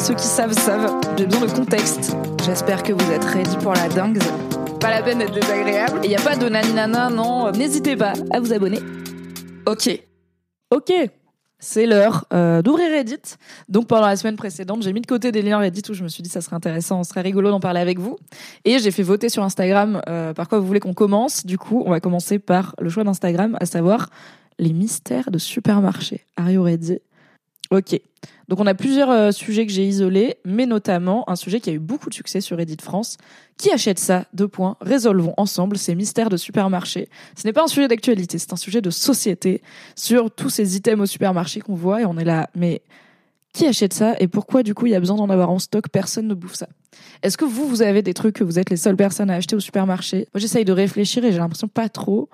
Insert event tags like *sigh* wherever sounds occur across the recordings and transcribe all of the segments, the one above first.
Ceux qui savent savent, j'ai besoin de contexte. J'espère que vous êtes ready pour la dingue. Pas la peine d'être désagréable. Et y a pas de naninana, non, n'hésitez pas à vous abonner. Ok. Ok. C'est l'heure euh, d'ouvrir Reddit. Donc pendant la semaine précédente, j'ai mis de côté des liens Reddit où je me suis dit ça serait intéressant, ce serait rigolo d'en parler avec vous. Et j'ai fait voter sur Instagram euh, par quoi vous voulez qu'on commence. Du coup, on va commencer par le choix d'Instagram, à savoir les mystères de supermarché. Are you ready? Ok. Donc on a plusieurs euh, sujets que j'ai isolés, mais notamment un sujet qui a eu beaucoup de succès sur Reddit France. Qui achète ça? Deux points. Résolvons ensemble ces mystères de supermarché. Ce n'est pas un sujet d'actualité, c'est un sujet de société sur tous ces items au supermarché qu'on voit et on est là. Mais qui achète ça et pourquoi du coup il y a besoin d'en avoir en stock? Personne ne bouffe ça. Est-ce que vous, vous avez des trucs que vous êtes les seules personnes à acheter au supermarché? Moi j'essaye de réfléchir et j'ai l'impression pas trop.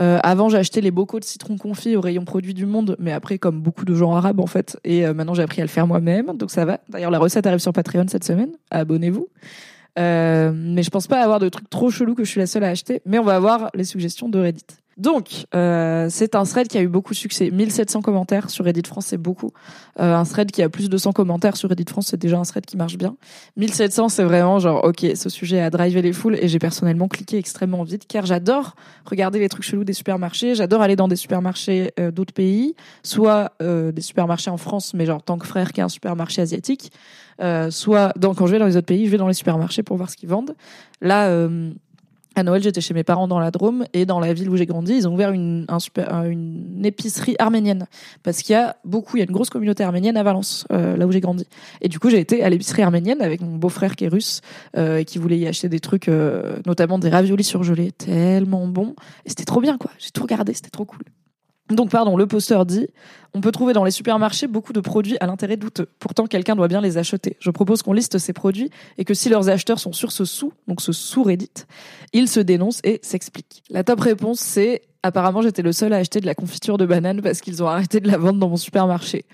Euh, avant, acheté les bocaux de citron confit au rayon produits du monde, mais après, comme beaucoup de gens arabes en fait. Et euh, maintenant, j'ai appris à le faire moi-même, donc ça va. D'ailleurs, la recette arrive sur Patreon cette semaine. Abonnez-vous. Euh, mais je pense pas avoir de trucs trop chelous que je suis la seule à acheter. Mais on va avoir les suggestions de Reddit. Donc, euh, c'est un thread qui a eu beaucoup de succès. 1700 commentaires sur Reddit France, c'est beaucoup. Euh, un thread qui a plus de 100 commentaires sur Reddit France, c'est déjà un thread qui marche bien. 1700, c'est vraiment genre, ok, ce sujet a drivé les foules et j'ai personnellement cliqué extrêmement vite car j'adore regarder les trucs chelous des supermarchés. J'adore aller dans des supermarchés euh, d'autres pays, soit euh, des supermarchés en France, mais genre tant que frère qui est un supermarché asiatique, euh, soit dans, quand je vais dans les autres pays, je vais dans les supermarchés pour voir ce qu'ils vendent. Là, à Noël, j'étais chez mes parents dans la Drôme et dans la ville où j'ai grandi, ils ont ouvert une, une épicerie arménienne parce qu'il y a beaucoup, il y a une grosse communauté arménienne à Valence, euh, là où j'ai grandi. Et du coup, j'ai été à l'épicerie arménienne avec mon beau-frère qui est russe euh, et qui voulait y acheter des trucs, euh, notamment des raviolis surgelés, tellement bons. Et c'était trop bien, quoi. J'ai tout regardé, c'était trop cool. Donc, pardon, le poster dit On peut trouver dans les supermarchés beaucoup de produits à l'intérêt douteux. Pourtant, quelqu'un doit bien les acheter. Je propose qu'on liste ces produits et que si leurs acheteurs sont sur ce sous, donc ce sous-Reddit, ils se dénoncent et s'expliquent. La top réponse, c'est Apparemment, j'étais le seul à acheter de la confiture de banane parce qu'ils ont arrêté de la vendre dans mon supermarché.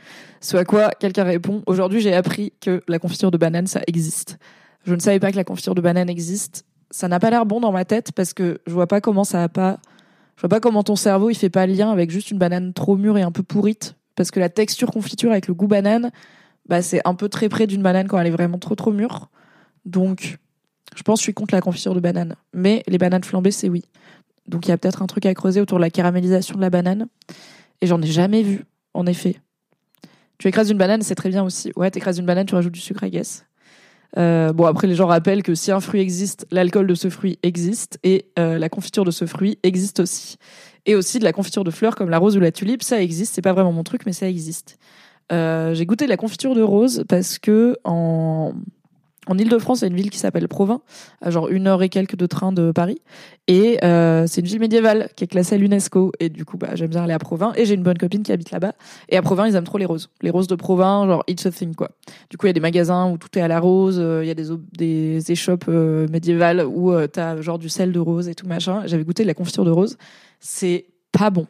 Ce à quoi quelqu'un répond Aujourd'hui, j'ai appris que la confiture de banane, ça existe. Je ne savais pas que la confiture de banane existe. Ça n'a pas l'air bon dans ma tête parce que je vois pas comment ça a pas je vois pas comment ton cerveau il fait pas le lien avec juste une banane trop mûre et un peu pourrite parce que la texture confiture avec le goût banane bah c'est un peu très près d'une banane quand elle est vraiment trop trop mûre. Donc je pense que je suis contre la confiture de banane, mais les bananes flambées c'est oui. Donc il y a peut-être un truc à creuser autour de la caramélisation de la banane et j'en ai jamais vu en effet. Tu écrases une banane, c'est très bien aussi. Ouais, tu écrases une banane, tu rajoutes du sucre, I guess. Euh, bon, après, les gens rappellent que si un fruit existe, l'alcool de ce fruit existe et euh, la confiture de ce fruit existe aussi. Et aussi de la confiture de fleurs comme la rose ou la tulipe, ça existe. C'est pas vraiment mon truc, mais ça existe. Euh, j'ai goûté de la confiture de rose parce que en en Ile-de-France, a une ville qui s'appelle Provins, à genre une heure et quelques de train de Paris. Et euh, c'est une ville médiévale qui est classée à l'UNESCO. Et du coup, bah, j'aime bien aller à Provins. Et j'ai une bonne copine qui habite là-bas. Et à Provins, ils aiment trop les roses. Les roses de Provins, genre it's a thing, quoi. Du coup, il y a des magasins où tout est à la rose. euh, Il y a des, des échoppes euh, médiévales où euh, t'as genre du sel de rose et tout machin. J'avais goûté de la confiture de rose. C'est pas bon.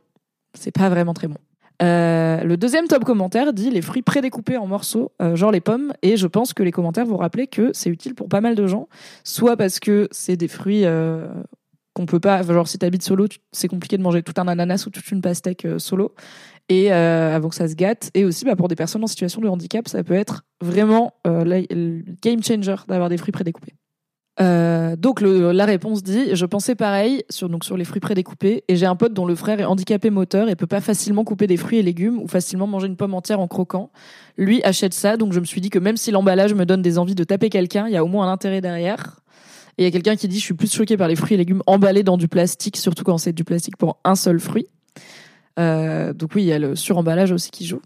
C'est pas vraiment très bon. Euh, le deuxième top commentaire dit les fruits prédécoupés en morceaux, euh, genre les pommes, et je pense que les commentaires vont rappeler que c'est utile pour pas mal de gens, soit parce que c'est des fruits euh, qu'on peut pas, genre si t'habites solo, c'est compliqué de manger tout un ananas ou toute une pastèque euh, solo, et avant que ça se gâte, et aussi bah, pour des personnes en situation de handicap, ça peut être vraiment le game changer d'avoir des fruits prédécoupés. Euh, donc le, la réponse dit je pensais pareil sur donc sur les fruits prédécoupés et j'ai un pote dont le frère est handicapé moteur et peut pas facilement couper des fruits et légumes ou facilement manger une pomme entière en croquant. Lui achète ça donc je me suis dit que même si l'emballage me donne des envies de taper quelqu'un, il y a au moins un intérêt derrière. Et il y a quelqu'un qui dit je suis plus choqué par les fruits et légumes emballés dans du plastique surtout quand c'est du plastique pour un seul fruit. Euh, donc oui, il y a le suremballage aussi qui joue.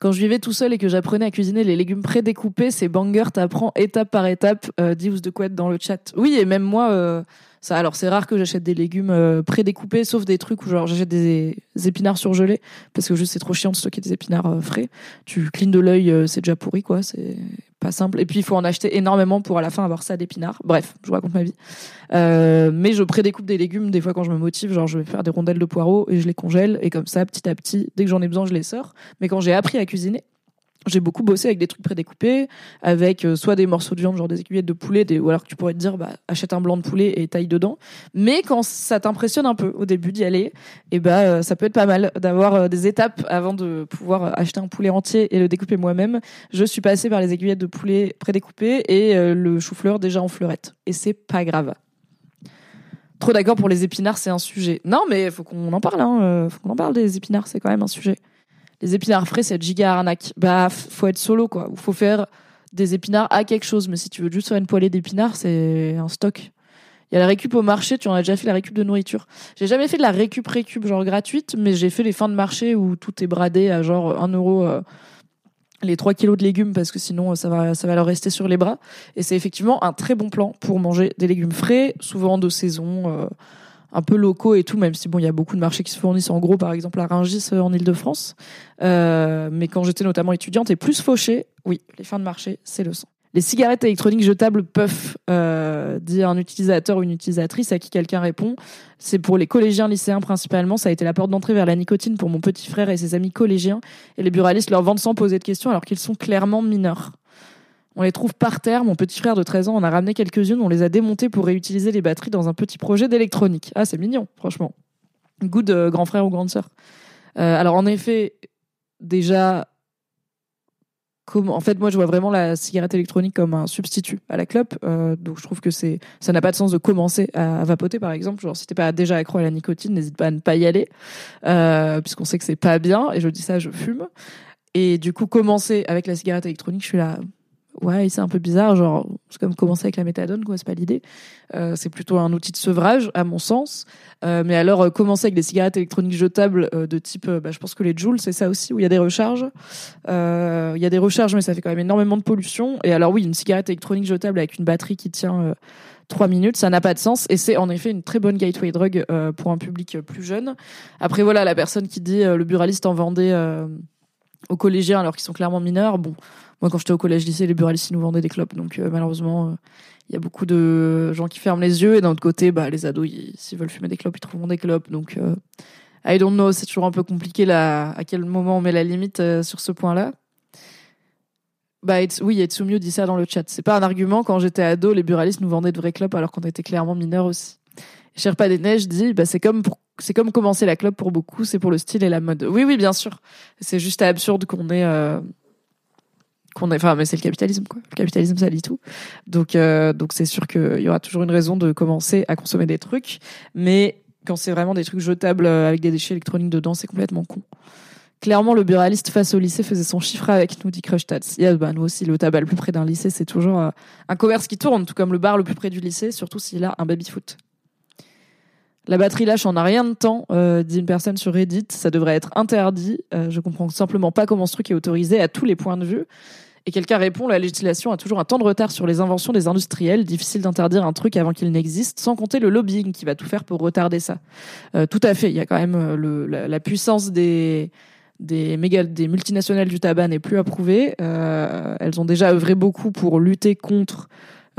Quand je vivais tout seul et que j'apprenais à cuisiner les légumes prédécoupés, c'est banger, t'apprends étape par étape. Euh, Divs de quoi être dans le chat. Oui, et même moi, euh, Alors c'est rare que j'achète des légumes euh, prédécoupés, sauf des trucs où genre j'achète des, épinards surgelés parce que juste c'est trop chiant de stocker des épinards euh, frais. Tu clignes de l'œil, euh, c'est déjà pourri quoi. C'est pas simple. Et puis il faut en acheter énormément pour à la fin avoir ça d'épinards. Bref, je vous raconte ma vie. Euh, mais je prédécoupe des légumes des fois quand je me motive, genre je vais faire des rondelles de poireaux et je les congèle et comme ça petit à petit, dès que j'en ai besoin, je les sors. Mais quand j'ai appris à cuisiner, j'ai beaucoup bossé avec des trucs prédécoupés, avec euh, soit des morceaux de viande, genre des aiguillettes de poulet, ou alors tu pourrais te dire, bah, achète un blanc de poulet et taille dedans. Mais quand ça t'impressionne un peu au début d'y aller, et bah, euh, ça peut être pas mal d'avoir euh, des étapes avant de pouvoir acheter un poulet entier et le découper moi-même. Je suis passée par les aiguillettes de poulet prédécoupées et le chou-fleur déjà en fleurette. Et c'est pas grave. Trop d'accord pour les épinards, c'est un sujet. Non, mais faut qu'on en parle, hein. Faut qu'on en parle des épinards, c'est quand même un sujet les épinards frais, c'est giga arnaque. Bah, faut être solo, quoi. Faut faire des épinards à quelque chose. Mais si tu veux juste faire une poêlée d'épinards, c'est un stock. Il y a la récup au marché, tu en as déjà fait la récup de nourriture. J'ai jamais fait de la récup récup genre gratuite, mais j'ai fait les fins de marché où tout est bradé à genre 1 euro euh, les 3 kilos de légumes parce que sinon ça va ça va leur rester sur les bras. Et c'est effectivement un très bon plan pour manger des légumes frais, souvent de saison. Euh, un peu locaux et tout, même si bon, il y a beaucoup de marchés qui se fournissent en gros, par exemple à Rungis euh, en Ile-de-France. Euh, mais quand j'étais notamment étudiante et plus fauchée, oui, les fins de marché, c'est le sang. Les cigarettes électroniques jetables peuvent, euh, dit un utilisateur ou une utilisatrice à qui quelqu'un répond. C'est pour les collégiens lycéens principalement. Ça a été la porte d'entrée vers la nicotine pour mon petit frère et ses amis collégiens. Et les buralistes leur vendent sans poser de questions alors qu'ils sont clairement mineurs. On les trouve par terre. Mon petit frère de 13 ans en a ramené quelques-unes. On les a démontées pour réutiliser les batteries dans un petit projet d'électronique. Ah, c'est mignon, franchement. Good euh, grand frère ou grande sœur. Euh, alors, en effet, déjà, en fait, moi, je vois vraiment la cigarette électronique comme un substitut à la clope. Euh, donc, je trouve que c'est, ça n'a pas de sens de commencer à, vapoter, par exemple. Genre, si t'es pas déjà accro à la nicotine, n'hésite pas à ne pas y aller, puisqu'on sait que c'est pas bien. Et je dis ça, je fume. Et du coup, commencer avec la cigarette électronique, je suis là ouais, c'est un peu bizarre, genre, c'est comme commencer avec la méthadone, quoi, c'est pas l'idée. Euh, c'est plutôt un outil de sevrage, à mon sens. Euh, mais alors, euh, commencer avec des cigarettes électroniques jetables de type, bah, je pense que les Joules, c'est ça aussi, où il y a des recharges. Il y a des recharges, mais ça fait quand même énormément de pollution. Et alors, oui, une cigarette électronique jetable avec une batterie qui tient 3 minutes, ça n'a pas de sens. Et c'est en effet une très bonne gateway drug pour un public plus jeune. Après, voilà, la personne qui dit le buraliste en vendait aux collégiens alors qu'ils sont clairement mineurs, bon moi, quand j'étais au collège lycée, les buralistes nous vendaient des clopes. Donc, euh, malheureusement, euh, il y a beaucoup de gens qui ferment les yeux. Et d'un autre côté, bah, les ados, s'ils veulent fumer des clopes, ils trouveront des clopes. Donc, euh, I don't know. C'est toujours un peu compliqué là, à quel moment on met la limite sur ce point-là. Bah, it's, oui, Etsumio dit ça dans le chat. C'est pas un argument. Quand j'étais ado, les buralistes nous vendaient de vraies clopes alors qu'on était clairement mineurs aussi. Sherpa des Neiges dit, bah, c'est comme pour c'est comme commencer la clope pour beaucoup, c'est pour le style et la mode. Oui, oui, bien sûr. C'est juste absurde qu'on ait qu'on enfin mais c'est le capitalisme quoi. Le capitalisme ça lit tout. Donc euh, donc c'est sûr qu'il y aura toujours une raison de commencer à consommer des trucs. Mais quand c'est vraiment des trucs jetables euh, avec des déchets électroniques dedans c'est complètement con. Clairement le buraliste face au lycée faisait son chiffre avec nous dit Crush Tats yeah, bah, nous aussi le tabac le plus près d'un lycée c'est toujours euh, un commerce qui tourne tout comme le bar le plus près du lycée surtout s'il a un baby foot la batterie lâche en a rien de temps, euh, dit une personne sur Reddit. Ça devrait être interdit. Euh, je comprends simplement pas comment ce truc est autorisé à tous les points de vue. Et quelqu'un répond, la législation a toujours un temps de retard sur les inventions des industriels. Difficile d'interdire un truc avant qu'il n'existe, sans compter le lobbying qui va tout faire pour retarder ça. Euh, tout à fait. Il y a quand même euh, la, puissance des des multinationales du tabac n'est plus approuvée. Elles ont déjà œuvré beaucoup pour lutter contre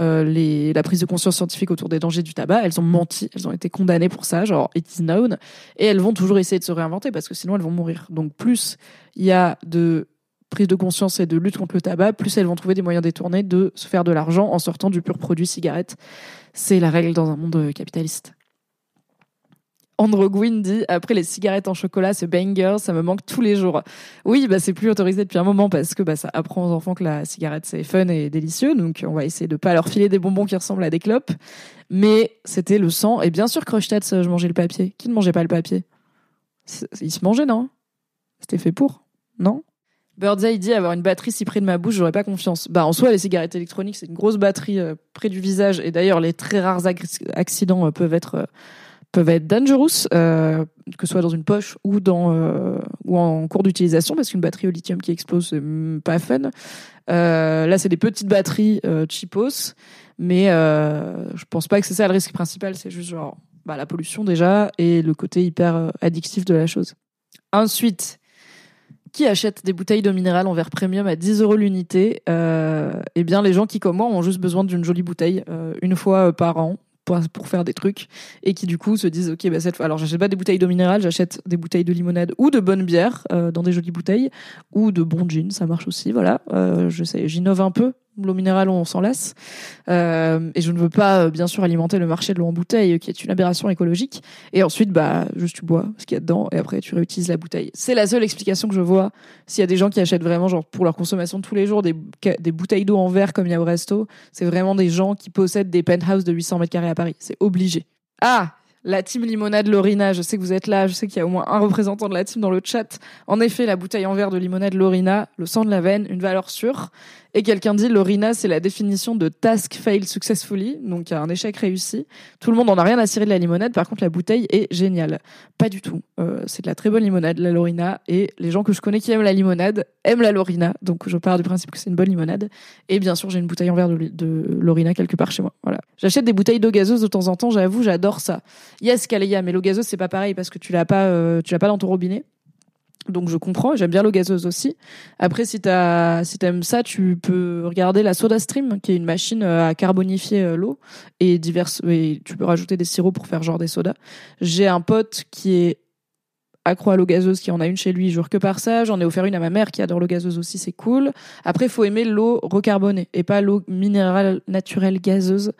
euh, la prise de conscience scientifique autour des dangers du tabac. Elles ont menti, elles ont été condamnées pour ça, genre it is known, et elles vont toujours essayer de se réinventer parce que sinon elles vont mourir. Donc plus il y a de prise de conscience et de lutte contre le tabac, plus elles vont trouver des moyens détournés de se faire de l'argent en sortant du pur produit cigarette. C'est la règle dans un monde capitaliste. Andrew Gwyn dit après les cigarettes en chocolat, ce banger, ça me manque tous les jours. Oui, bah c'est plus autorisé depuis un moment parce que bah ça apprend aux enfants que la cigarette c'est fun et délicieux, donc on va essayer de pas leur filer des bonbons qui ressemblent à des clopes. Mais c'était le sang et bien sûr Crush je mangeais le papier. Qui ne mangeait pas le papier? Il se mangeait non? C'était fait pour non? Birdseye dit avoir une batterie si près de ma bouche, j'aurais pas confiance. Bah en soi, les cigarettes électroniques, c'est une grosse batterie euh, près du visage et d'ailleurs les très rares accidents euh, peuvent être euh, peuvent être dangerous, euh, que ce soit dans une poche ou dans euh, ou en cours d'utilisation, parce qu'une batterie au lithium qui explose, c'est pas fun. Euh, là, c'est des petites batteries cheapos, mais je pense pas que c'est ça le risque principal. C'est juste genre bah, la pollution déjà et le côté hyper addictif de la chose. Ensuite, qui achète des bouteilles d'eau minérale en verre premium à 10 euros l'unité? Eh bien, les gens qui, comme moi, ont juste besoin d'une jolie bouteille une fois par an pour, faire des trucs et qui, du coup, se disent Ok, bah, cette fois, alors j'achète pas des bouteilles d'eau minérale, j'achète des bouteilles de limonade ou de bonne bière euh, dans des jolies bouteilles ou de bons jeans, ça marche aussi, voilà. Euh, je sais, j'innove un peu. L'eau minérale, on s'en lasse. Euh, et je ne veux pas, euh, bien sûr, alimenter le marché de l'eau en bouteille, qui est une aberration écologique. Et ensuite, bah, juste tu bois ce qu'il y a dedans, et après tu réutilises la bouteille. C'est la seule explication que je vois. S'il y a des gens qui achètent vraiment, genre, pour leur consommation tous les jours, des, des bouteilles d'eau en verre comme il y a au resto, c'est vraiment des gens qui possèdent des penthouses de 800 mètres carrés à Paris. C'est obligé. Ah! La team limonade Lorina, je sais que vous êtes là, je sais qu'il y a au moins un représentant de la team dans le chat. En effet, la bouteille en verre de limonade Lorina, le sang de la veine, une valeur sûre. Et quelqu'un dit Lorina, c'est la définition de task failed successfully, donc un échec réussi. Tout le monde en a rien à cirer de la limonade, par contre la bouteille est géniale. Pas du tout. Euh, c'est de la très bonne limonade, la Lorina, et les gens que je connais qui aiment la limonade aiment la Lorina, donc je pars du principe que c'est une bonne limonade. Et bien sûr, j'ai une bouteille en verre de, Lorina quelque part chez moi. Voilà. J'achète des bouteilles d'eau gazeuse de temps en temps, j'avoue, j'adore ça. Yes, Kaléa, mais l'eau gazeuse c'est pas pareil parce que tu l'as pas, euh, tu l'as pas dans ton robinet. Donc je comprends, j'aime bien l'eau gazeuse aussi. Après, si t'as, si t'aimes ça, tu peux regarder la SodaStream, qui est une machine euh, à carbonifier euh, l'eau et diverses. Et tu peux rajouter des sirops pour faire genre des sodas. J'ai un pote qui est accro à l'eau gazeuse, qui en a une chez lui, jure que par ça. J'en ai offert une à ma mère qui adore l'eau gazeuse aussi, c'est cool. Après, faut aimer l'eau recarbonée et pas l'eau minérale naturelle gazeuse,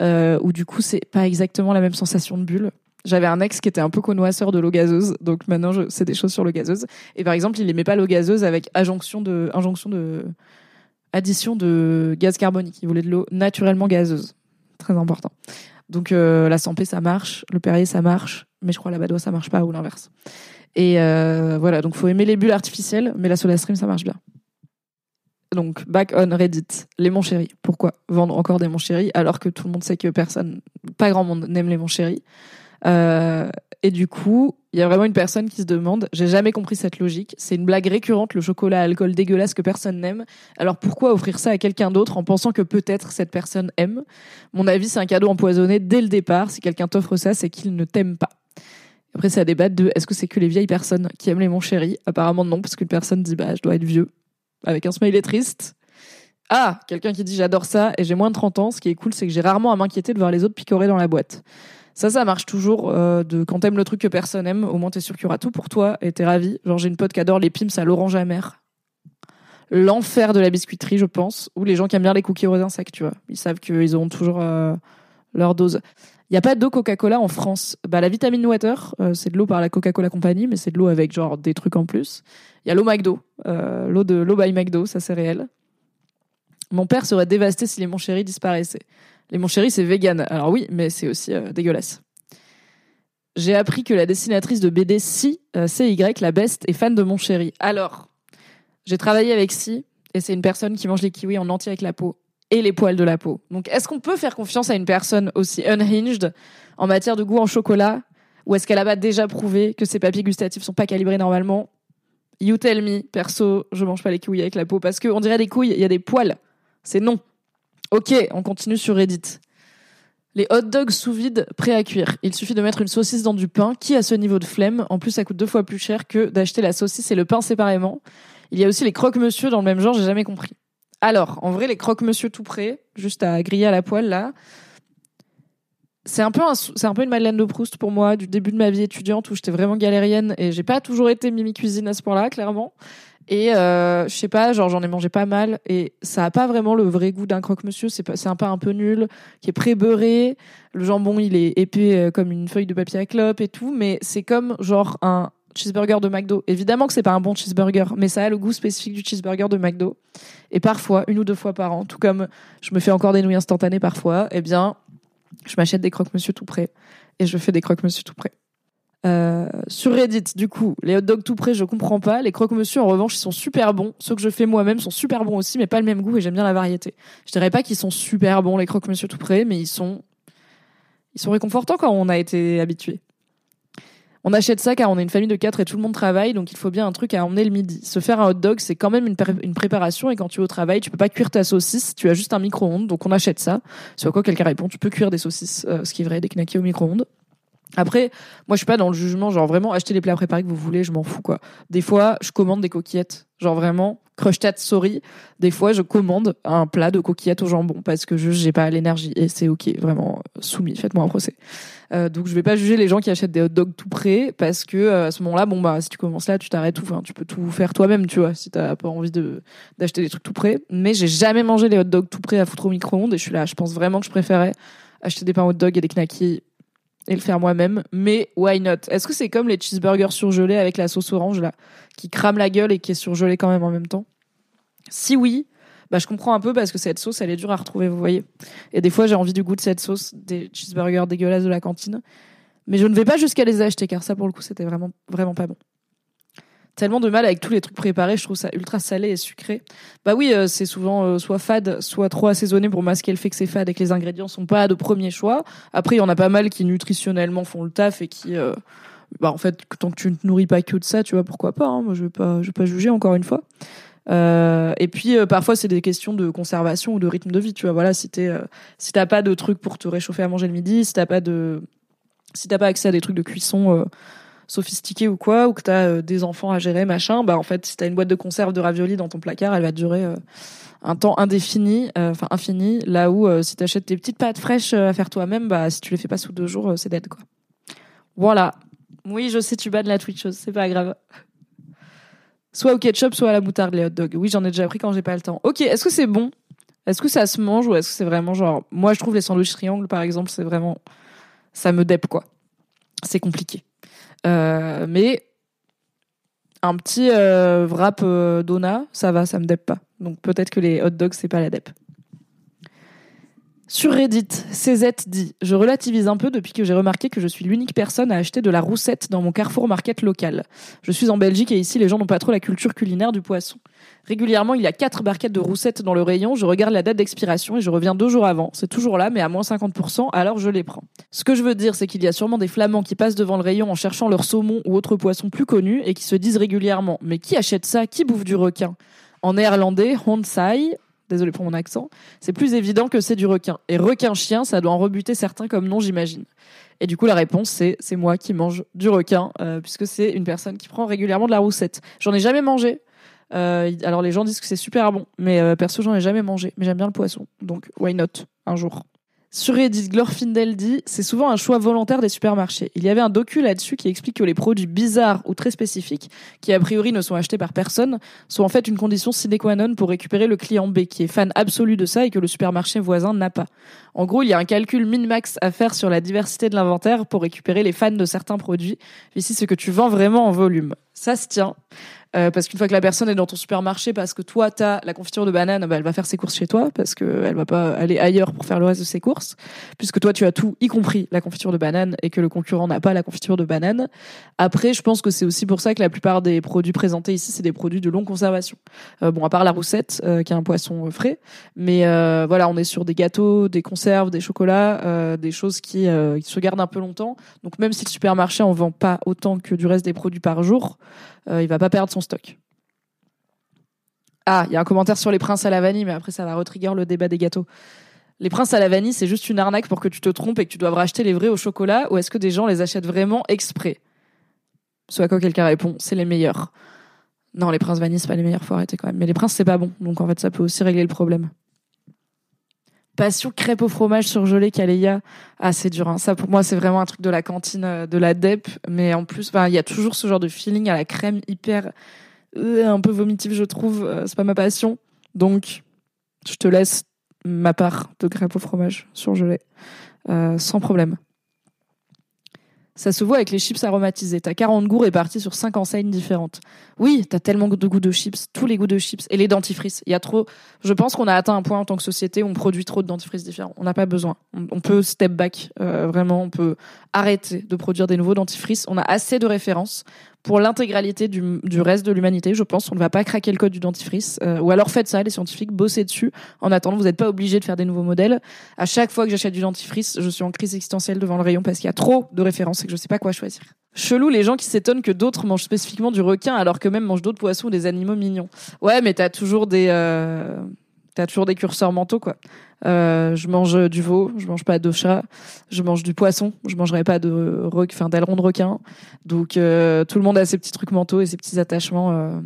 euh, où du coup c'est pas exactement la même sensation de bulle. J'avais un ex qui était un peu connoisseur de l'eau gazeuse, donc maintenant je sais des choses sur l'eau gazeuse. Et par exemple, il aimait pas l'eau gazeuse avec injonction de, de, addition de gaz carbonique. Il voulait de l'eau naturellement gazeuse. Très important. Donc euh, la Sampé ça marche, le Perrier ça marche, mais je crois la Badois ça marche pas ou l'inverse. Et euh, voilà, donc faut aimer les bulles artificielles, mais la SodaStream ça marche bien. Donc back on Reddit, les mon chéri. Pourquoi vendre encore des mon chéri alors que tout le monde sait que personne, pas grand monde n'aime les mon chéri? Euh, et du coup, il y a vraiment une personne qui se demande, j'ai jamais compris cette logique, c'est une blague récurrente, le chocolat à alcool dégueulasse que personne n'aime. Alors pourquoi offrir ça à quelqu'un d'autre en pensant que peut-être cette personne aime? Mon avis, c'est un cadeau empoisonné dès le départ. Si quelqu'un t'offre ça, c'est qu'il ne t'aime pas. Après, c'est à débattre de est-ce que c'est que les vieilles personnes qui aiment les mon chéri? Apparemment non, parce qu'une personne dit bah je dois être vieux, avec un smiley triste. Ah, quelqu'un qui dit j'adore ça et j'ai moins de 30 ans. Ce qui est cool, c'est que j'ai rarement à m'inquiéter de voir les autres picorer dans la boîte. Ça, ça marche toujours. Euh, de quand t'aimes le truc que personne aime, au moins t'es sûr qu'il y aura tout pour toi et t'es ravi. Genre j'ai une pote qui adore les pims à l'orange amère. L'enfer de la biscuiterie, je pense. Ou les gens qui aiment bien les cookies au raisin sec, tu vois. Ils savent qu'ils auront toujours euh, leur dose. Il y a pas d'eau Coca-Cola en France. Bah la vitamine water, euh, c'est de l'eau par la Coca-Cola Company, mais c'est de l'eau avec genre des trucs en plus. Il y a l'eau McDo, l'eau de l'eau by McDo, ça c'est réel. Mon père serait dévasté si les mon chéri disparaissaient. Les mon chéri, c'est vegan. Alors oui, mais c'est aussi euh, dégueulasse. J'ai appris que la dessinatrice de BD Si, euh, CY, la best, est fan de mon chéri. Alors, j'ai travaillé avec Si, et c'est une personne qui mange les kiwis en entier avec la peau et les poils de la peau. Donc, est-ce qu'on peut faire confiance à une personne aussi unhinged en matière de goût en chocolat Ou est-ce qu'elle a déjà prouvé que ses papiers gustatifs sont pas calibrés normalement? You tell me, perso, je mange pas les kiwis avec la peau parce qu'on dirait des couilles, il y a des poils. C'est non. Ok, on continue sur Reddit. Les hot dogs sous vide, prêts à cuire. Il suffit de mettre une saucisse dans du pain. Qui a ce niveau de flemme? En plus, ça coûte deux fois plus cher que d'acheter la saucisse et le pain séparément. Il y a aussi les croque-monsieur dans le même genre, j'ai jamais compris. Alors, en vrai, les croque-monsieur tout prêts, juste à griller à la poêle, là, c'est un peu c'est un peu une Madeleine de Proust pour moi du début de ma vie étudiante où j'étais vraiment galérienne et j'ai pas toujours été mimi cuisine à ce point-là, clairement. Et euh, je sais pas, genre j'en ai mangé pas mal et ça a pas vraiment le vrai goût d'un croque-monsieur. C'est pas, c'est un pain un peu nul, qui est pré-beurré. Le jambon il est épais euh, comme une feuille de papier à clope et tout, mais c'est comme genre un cheeseburger de McDo. Évidemment que c'est pas un bon cheeseburger, mais ça a le goût spécifique du cheeseburger de McDo. Et parfois, une ou deux fois par an, tout comme je me fais encore des nouilles instantanées parfois, eh bien, je m'achète des croque-monsieur tout prêts et je fais des croque-monsieur tout prêts. Euh, sur Reddit, du coup, les hot dogs tout prêts, je comprends pas. Les croque-monsieur, en revanche, ils sont super bons. Ceux que je fais moi-même sont super bons aussi, mais pas le même goût et j'aime bien la variété. Je dirais pas qu'ils sont super bons, les croque-monsieur tout prêts, mais ils sont, Ils sont réconfortants quand on a été habitué. On achète ça car on est une famille de quatre et tout le monde travaille, donc il faut bien un truc à emmener le midi. Se faire un hot dog, c'est quand même une, préparation et quand tu es au travail, tu peux pas cuire ta saucisse, tu as juste un micro-ondes, donc on achète ça. Sur quoi quelqu'un répond, tu peux cuire des saucisses, euh, ce qui est vrai, des knackis au micro-ondes. Après, moi je suis pas dans le jugement, genre vraiment acheter les plats préparés que vous voulez, je m'en fous quoi. Des fois, je commande des coquillettes, genre vraiment crush sorry. Des fois, je commande un plat de coquillettes au jambon parce que je j'ai pas l'énergie et c'est ok, vraiment soumis, faites-moi un procès. Euh, donc je vais pas juger les gens qui achètent des hot dogs tout prêts parce que euh, à ce moment-là, bon bah si tu commences là, tu t'arrêtes tout, enfin tu peux tout faire toi-même, tu vois, si t'as pas envie de d'acheter des trucs tout prêts. Mais j'ai jamais mangé les hot dogs tout prêts à foutre au micro-ondes et je suis là, je pense vraiment que je préférais acheter des pains hot dogs et des knackis et le faire moi-même. Mais why not? Est-ce que c'est comme les cheeseburgers surgelés avec la sauce orange là, qui crame la gueule et qui est surgelée quand même en même temps? Si oui, bah je comprends un peu parce que cette sauce elle est dure à retrouver, vous voyez. Et des fois j'ai envie du goût de cette sauce des cheeseburgers dégueulasses de la cantine, mais je ne vais pas jusqu'à les acheter car ça pour le coup c'était vraiment vraiment pas bon tellement de mal avec tous les trucs préparés. Je trouve ça ultra salé et sucré. Bah oui, euh, c'est souvent euh, soit fade, soit trop assaisonné pour masquer le fait que c'est fade et que les ingrédients sont pas de premier choix. Après, il y en a pas mal qui nutritionnellement font le taf et qui, euh, bah en fait, tant que tu ne nourris pas que de ça, tu vois, pourquoi pas. Hein. Moi, je vais pas, je vais pas juger encore une fois. et puis parfois c'est des questions de conservation ou de rythme de vie. Tu vois, voilà, si t'es, si t'as pas de trucs pour te réchauffer à manger le midi, si t'as pas de, si t'as pas accès à des trucs de cuisson sophistiqué ou quoi, ou que t'as euh, des enfants à gérer, machin, bah en fait, si t'as une boîte de conserve de raviolis dans ton placard, elle va durer euh, un temps indéfini, euh, enfin infini. Là où si t'achètes tes petites pâtes fraîches à faire toi-même, bah si tu les fais pas sous deux jours, c'est dead quoi. Voilà. Oui, je sais, tu bats de la Twitch, c'est pas grave. Soit au ketchup, soit à la moutarde les hot dogs. Oui, j'en ai déjà pris quand j'ai pas le temps. Ok, est-ce que c'est bon? Est-ce que ça se mange ou est-ce que c'est vraiment genre moi je trouve les sandwichs triangles par exemple, c'est vraiment ça me dep quoi. C'est compliqué. Euh, mais un petit euh, wrap euh, Dona, ça va, ça me dep pas. Donc peut-être que les hot dogs, c'est pas la dep. Sur Reddit, CZ dit Je relativise un peu depuis que j'ai remarqué que je suis l'unique personne à acheter de la roussette dans mon Carrefour Market local. Je suis en Belgique et ici, les gens n'ont pas trop la culture culinaire du poisson. Régulièrement, il y a quatre barquettes de roussettes dans le rayon. Je regarde la date d'expiration et je reviens deux jours avant. C'est toujours là, mais à moins 50%, alors je les prends. Ce que je veux dire, c'est qu'il y a sûrement des flamands qui passent devant le rayon en cherchant leur saumon ou autre poisson plus connu et qui se disent régulièrement Mais qui achète ça? Qui bouffe du requin? En néerlandais, Honsai, désolé pour mon accent, c'est plus évident que c'est du requin. Et requin-chien, ça doit en rebuter certains comme non, j'imagine. Et du coup, la réponse, c'est c'est moi qui mange du requin, euh, puisque c'est une personne qui prend régulièrement de la roussette. J'en ai jamais mangé. Euh, alors les gens disent que c'est super bon, mais euh, perso, j'en ai jamais mangé. Mais j'aime bien le poisson, donc why not un jour. Sur Reddit, Glorfindel dit c'est souvent un choix volontaire des supermarchés. Il y avait un docu là-dessus qui explique que les produits bizarres ou très spécifiques, qui a priori ne sont achetés par personne, sont en fait une condition sine qua non pour récupérer le client B qui est fan absolu de ça et que le supermarché voisin n'a pas. En gros, il y a un calcul min-max à faire sur la diversité de l'inventaire pour récupérer les fans de certains produits. Ici, ce que tu vends vraiment en volume. Ça se tient. Euh, parce qu'une fois que la personne est dans ton supermarché, parce que toi, tu as la confiture de banane, bah, elle va faire ses courses chez toi, parce qu'elle va pas aller ailleurs pour faire le reste de ses courses, puisque toi, tu as tout, y compris la confiture de banane, et que le concurrent n'a pas la confiture de banane. Après, je pense que c'est aussi pour ça que la plupart des produits présentés ici, c'est des produits de longue conservation. Euh, bon, à part la roussette, euh, qui est un poisson frais, mais voilà, on est sur des gâteaux, des conserves, des chocolats, des choses qui, qui se gardent un peu longtemps. Donc même si le supermarché en vend pas autant que du reste des produits par jour, euh, il va pas perdre son stock. Ah, il y a un commentaire sur les princes à la vanille, mais après ça va retrigger le débat des gâteaux. Les princes à la vanille, c'est juste une arnaque pour que tu te trompes et que tu dois racheter les vrais au chocolat, ou est-ce que des gens les achètent vraiment exprès? Ce à quoi quelqu'un répond, c'est les meilleurs. Non, les princes vanille, c'est pas les meilleurs, faut arrêter quand même. Mais les princes, c'est pas bon, donc en fait, ça peut aussi régler le problème. Passion crêpe au fromage surgelé Kaleya. Ah, c'est dur. Hein. Ça, pour moi, c'est vraiment un truc de la cantine euh, de la DEP. Mais en plus, il y a toujours ce genre de feeling à la crème hyper euh, un peu vomitif, je trouve. Euh, c'est pas ma passion. Donc, je te laisse ma part de crêpe au fromage surgelé. sans problème. Ça se voit avec les chips aromatisés. T'as 40 goûts répartis sur 5 enseignes différentes. Oui, t'as tellement de goûts de chips, tous les goûts de chips et les dentifrices. Il y a trop. Je pense qu'on a atteint un point en tant que société où on produit trop de dentifrices différents. On n'a pas besoin. On, peut step back, euh, vraiment. On peut arrêter de produire des nouveaux dentifrices. On a assez de références pour l'intégralité du, du, reste de l'humanité. Je pense on ne va pas craquer le code du dentifrice. Euh, ou alors faites ça, les scientifiques, bossez dessus. En attendant, vous n'êtes pas obligé de faire des nouveaux modèles. À chaque fois que j'achète du dentifrice, je suis en crise existentielle devant le rayon parce qu'il y a trop de références et que je sais pas quoi choisir. Chelou les gens qui s'étonnent que d'autres mangent spécifiquement du requin alors que même mangent d'autres poissons ou des animaux mignons. Ouais, mais t'as toujours des... Euh t'as toujours des curseurs mentaux quoi. Euh, je mange du veau, je mange pas de chat, je mange du poisson, je mangerai pas de enfin d'aileron de requin. Donc euh, tout le monde a ses petits trucs mentaux et ses petits attachements. Euh,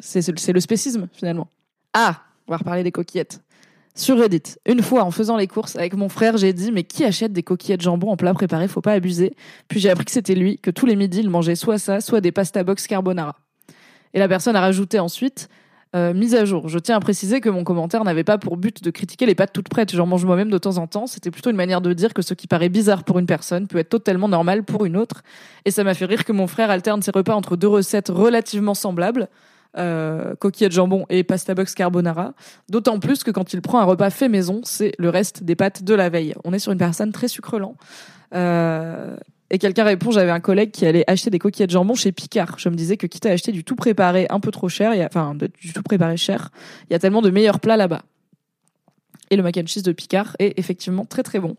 c'est le spécisme finalement. Ah, on va reparler des coquillettes. Sur Reddit, une fois en faisant les courses avec mon frère, j'ai dit mais qui achète des coquillettes jambon en plat préparé? Faut pas abuser. Puis j'ai appris que c'était lui, que tous les midis il mangeait soit ça, soit des pasta box carbonara. Et la personne a rajouté ensuite euh, mise à jour. Je tiens à préciser que mon commentaire n'avait pas pour but de critiquer les pâtes toutes prêtes. J'en mange moi-même de temps en temps. C'était plutôt une manière de dire que ce qui paraît bizarre pour une personne peut être totalement normal pour une autre. Et ça m'a fait rire que mon frère alterne ses repas entre deux recettes relativement semblables. Euh, coquillettes jambon et pasta box carbonara. D'autant plus que quand il prend un repas fait maison, c'est le reste des pâtes de la veille. On est sur une personne très sucre Euh, et quelqu'un répond, j'avais un collègue qui allait acheter des coquillettes de jambon chez Picard. Je me disais que quitte à acheter du tout préparé un peu trop cher, enfin du tout préparé cher, il y a tellement de meilleurs plats là-bas. Et le mac and cheese de Picard est effectivement très très bon.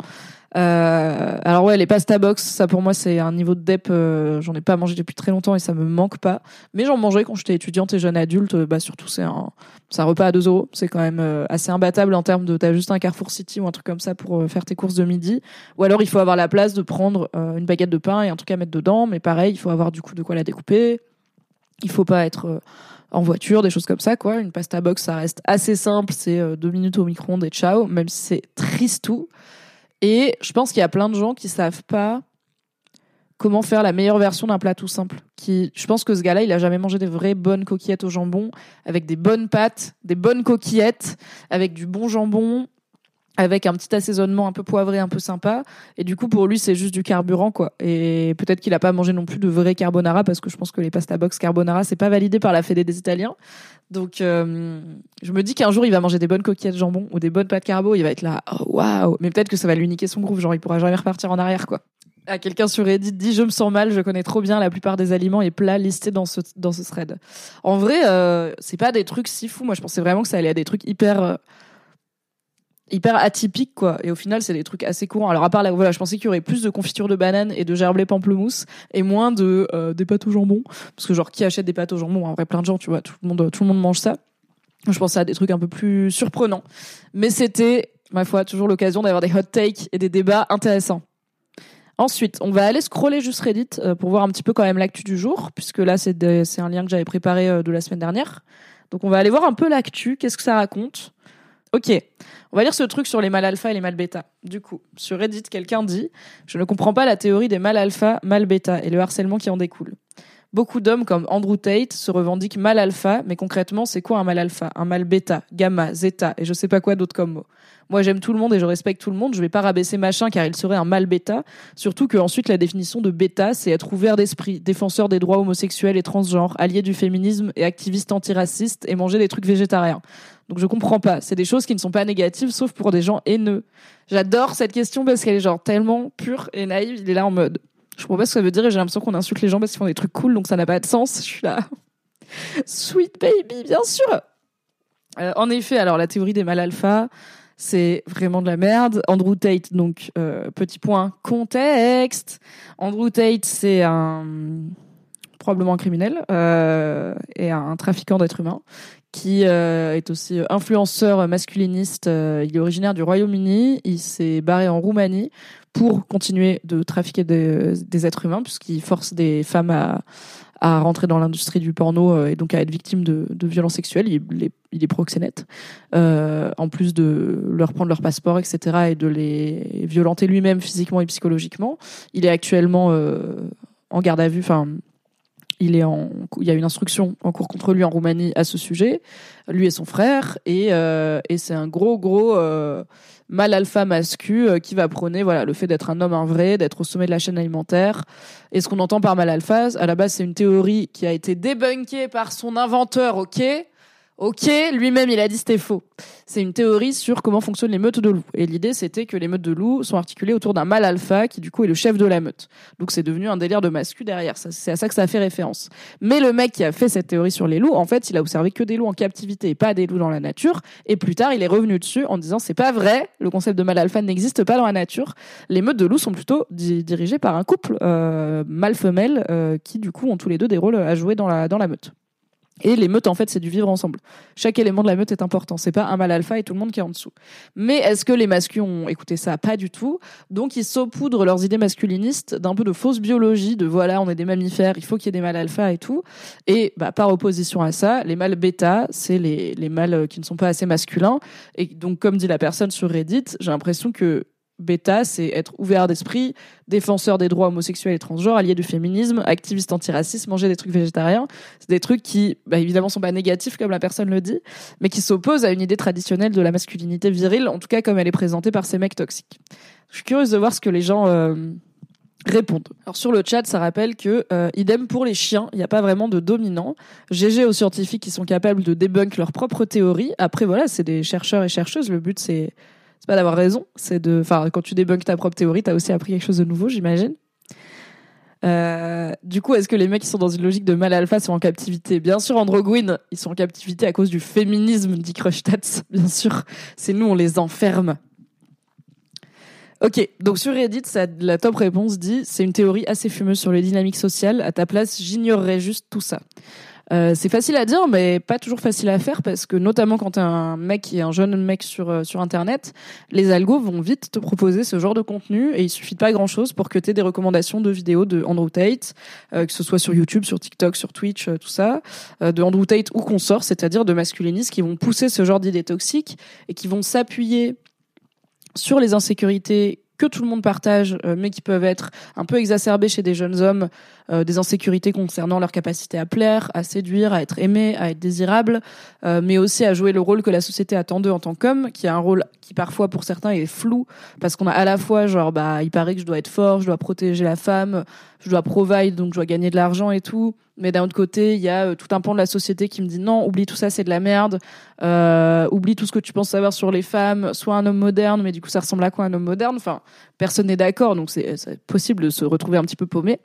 Euh, alors ouais, les pasta box, ça pour moi c'est un niveau de dep. Euh, j'en ai pas mangé depuis très longtemps et ça me manque pas. Mais j'en mangeais quand j'étais étudiante et jeune adulte. bah surtout c'est un, c'est un repas à 2 euros. C'est quand même euh, assez imbattable en termes de t'as juste un Carrefour City ou un truc comme ça pour euh, faire tes courses de midi. Ou alors il faut avoir la place de prendre une baguette de pain et un truc à mettre dedans. Mais pareil, il faut avoir du coup de quoi la découper. Il faut pas être en voiture, des choses comme ça, quoi. Une pasta box, ça reste assez simple. C'est deux minutes au micro-ondes et ciao. Même si c'est triste tout. Et je pense qu'il y a plein de gens qui savent pas comment faire la meilleure version d'un plat tout simple. Qui, je pense que ce gars-là, il a jamais mangé des vraies bonnes coquillettes au jambon, avec des bonnes pâtes, des bonnes coquillettes, avec du bon jambon, avec un petit assaisonnement un peu poivré, un peu sympa. Et du coup, pour lui, c'est juste du carburant, quoi. Et peut-être qu'il a pas mangé non plus de vrai carbonara, parce que je pense que les pasta box carbonara, c'est pas validé par la Fédé des Italiens. Donc, euh, je me dis qu'un jour, il va manger des bonnes coquillettes jambon ou des bonnes pâtes carbo. Il va être là, oh, waouh! Mais peut-être que ça va lui niquer son groove. Genre, il pourra jamais repartir en arrière, quoi. À quelqu'un sur Reddit dit je me sens mal, je connais trop bien la plupart des aliments et plats listés dans ce dans ce thread. En vrai, euh, c'est pas des trucs si fous. Moi, je pensais vraiment que ça allait à des trucs hyper euh, hyper atypique quoi. Et au final c'est des trucs assez courants. Alors à part là voilà je pensais qu'il y aurait plus de confiture de banane et de gerblé pamplemousse et moins de euh, des pâtes au jambon. Parce que genre qui achète des pâtes au jambon? En vrai plein de gens tu vois. Tout le monde tout le monde mange ça. Je pensais à des trucs un peu plus surprenants. Mais c'était ma foi toujours l'occasion d'avoir des hot takes et des débats intéressants. Ensuite, on va aller scroller juste Reddit euh, pour voir un petit peu quand même l'actu du jour, puisque là c'est un lien que j'avais préparé euh, de la semaine dernière. Donc on va aller voir un peu l'actu, qu'est-ce que ça raconte. Ok, on va lire ce truc sur les mâles alpha et les mâles bêta. Du coup, sur Reddit, quelqu'un dit Je ne comprends pas la théorie des mâles alpha, mâles bêta et le harcèlement qui en découle. Beaucoup d'hommes comme Andrew Tate se revendiquent mâle alpha, mais concrètement, c'est quoi un mâle alpha? Un mâle bêta, gamma, zeta et je sais pas quoi d'autre comme mots. Moi, j'aime tout le monde et je respecte tout le monde. Je vais pas rabaisser machin car il serait un mâle bêta. Surtout que ensuite, la définition de bêta, c'est être ouvert d'esprit, défenseur des droits homosexuels et transgenres, allié du féminisme et activiste antiraciste et manger des trucs végétariens. Donc je comprends pas. C'est des choses qui ne sont pas négatives, sauf pour des gens haineux. J'adore cette question parce qu'elle est genre tellement pure et naïve. Il est là en mode. Je comprends pas ce que ça veut dire et j'ai l'impression qu'on insulte les gens parce qu'ils font des trucs cool, donc ça n'a pas de sens. Je suis là. Sweet baby, bien sûr. Euh, en effet, alors la théorie des mâles alpha, c'est vraiment de la merde. Andrew Tate, donc euh, petit point contexte. Andrew Tate, c'est un probablement un criminel euh, et un trafiquant d'êtres humains qui euh, est aussi influenceur masculiniste. Euh, il est originaire du Royaume-Uni. Il s'est barré en Roumanie pour continuer de trafiquer des, êtres humains puisqu'il force des femmes à à rentrer dans l'industrie du porno euh, et donc à être victime de, de violences sexuelles. Il est, il est proxénète. Euh, en plus de leur prendre leur passeport, etc., et de les violenter lui-même physiquement et psychologiquement. Il est actuellement euh, en garde à vue. Enfin, il est en, il y a une instruction en cours contre lui en Roumanie à ce sujet. Lui et son frère, et, euh, et c'est un gros gros euh, mal alpha mascu euh, qui va prôner voilà le fait d'être un homme un vrai, d'être au sommet de la chaîne alimentaire. Et ce qu'on entend par mal alpha, à la base c'est une théorie qui a été débunkée par son inventeur, ok? Ok, lui-même il a dit c'était faux. C'est une théorie sur comment fonctionnent les meutes de loups. Et l'idée c'était que les meutes de loups sont articulées autour d'un mâle alpha qui du coup est le chef de la meute. Donc c'est devenu un délire de mascu derrière. C'est à ça que ça fait référence. Mais le mec qui a fait cette théorie sur les loups, en fait, il a observé que des loups en captivité et pas des loups dans la nature. Et plus tard, il est revenu dessus en disant c'est pas vrai, le concept de mâle alpha n'existe pas dans la nature. Les meutes de loups sont plutôt dirigées par un couple euh, mâle-femelle euh, qui du coup ont tous les deux des rôles à jouer dans la dans la meute. Et les meutes, en fait, c'est du vivre ensemble. Chaque élément de la meute est important. C'est pas un mâle alpha et tout le monde qui est en dessous. Mais est-ce que les masculins ont écouté ça? Pas du tout. Donc, ils saupoudrent leurs idées masculinistes d'un peu de fausse biologie, de voilà, on est des mammifères, il faut qu'il y ait des mâles alpha et tout. Et bah, par opposition à ça, les mâles bêta, c'est les, les mâles qui ne sont pas assez masculins. Et donc, comme dit la personne sur Reddit, j'ai l'impression que Bêta, c'est être ouvert d'esprit, défenseur des droits homosexuels et transgenres, allié du féminisme, activiste antiraciste, manger des trucs végétariens. C'est des trucs qui, bah, évidemment, sont pas négatifs comme la personne le dit, mais qui s'opposent à une idée traditionnelle de la masculinité virile, en tout cas comme elle est présentée par ces mecs toxiques. Je suis curieuse de voir ce que les gens euh, répondent. Alors sur le chat, ça rappelle que euh, idem pour les chiens, il n'y a pas vraiment de dominant. GG aux scientifiques qui sont capables de débunk leurs propres théories. Après voilà, c'est des chercheurs et chercheuses. Le but c'est c'est pas d'avoir raison, c'est de, enfin, quand tu débunkes ta propre théorie, t'as aussi appris quelque chose de nouveau, j'imagine. Euh, du coup, est-ce que les mecs qui sont dans une logique de mal alpha sont en captivité? Bien sûr, Androguin, ils sont en captivité à cause du féminisme, dit Crushtats. *laughs* Bien sûr, c'est nous, on les enferme. Ok, donc sur Reddit, la top réponse dit c'est une théorie assez fumeuse sur les dynamiques sociales. À ta place, j'ignorerais juste tout ça. Euh, c'est facile à dire, mais pas toujours facile à faire parce que notamment quand t'es un mec est un jeune mec sur euh, sur internet, les algos vont vite te proposer ce genre de contenu et il suffit pas grand chose pour que t'aies des recommandations de vidéos de Andrew Tate, euh, que ce soit sur YouTube, sur TikTok, sur Twitch, tout ça, de Andrew Tate ou consort, c'est-à-dire de masculinistes qui vont pousser ce genre d'idées toxiques et qui vont s'appuyer sur les insécurités que tout le monde partage, mais qui peuvent être un peu exacerbées chez des jeunes hommes euh, des insécurités concernant leur capacité à plaire, à séduire, à être aimé, à être désirable, euh, mais aussi à jouer le rôle que la société attend d'eux en tant qu'homme, qui a un rôle qui parfois pour certains est flou, parce qu'on a à la fois genre bah il paraît que je dois être fort, je dois protéger la femme, je dois provide donc je dois gagner de l'argent et tout, mais d'un autre côté il y a euh, tout un pan de la société qui me dit non oublie tout ça c'est de la merde, euh, oublie tout ce que tu penses savoir sur les femmes, sois un homme moderne, mais du coup ça ressemble à quoi un homme moderne? Enfin personne n'est d'accord donc c'est possible de se retrouver un petit peu paumé.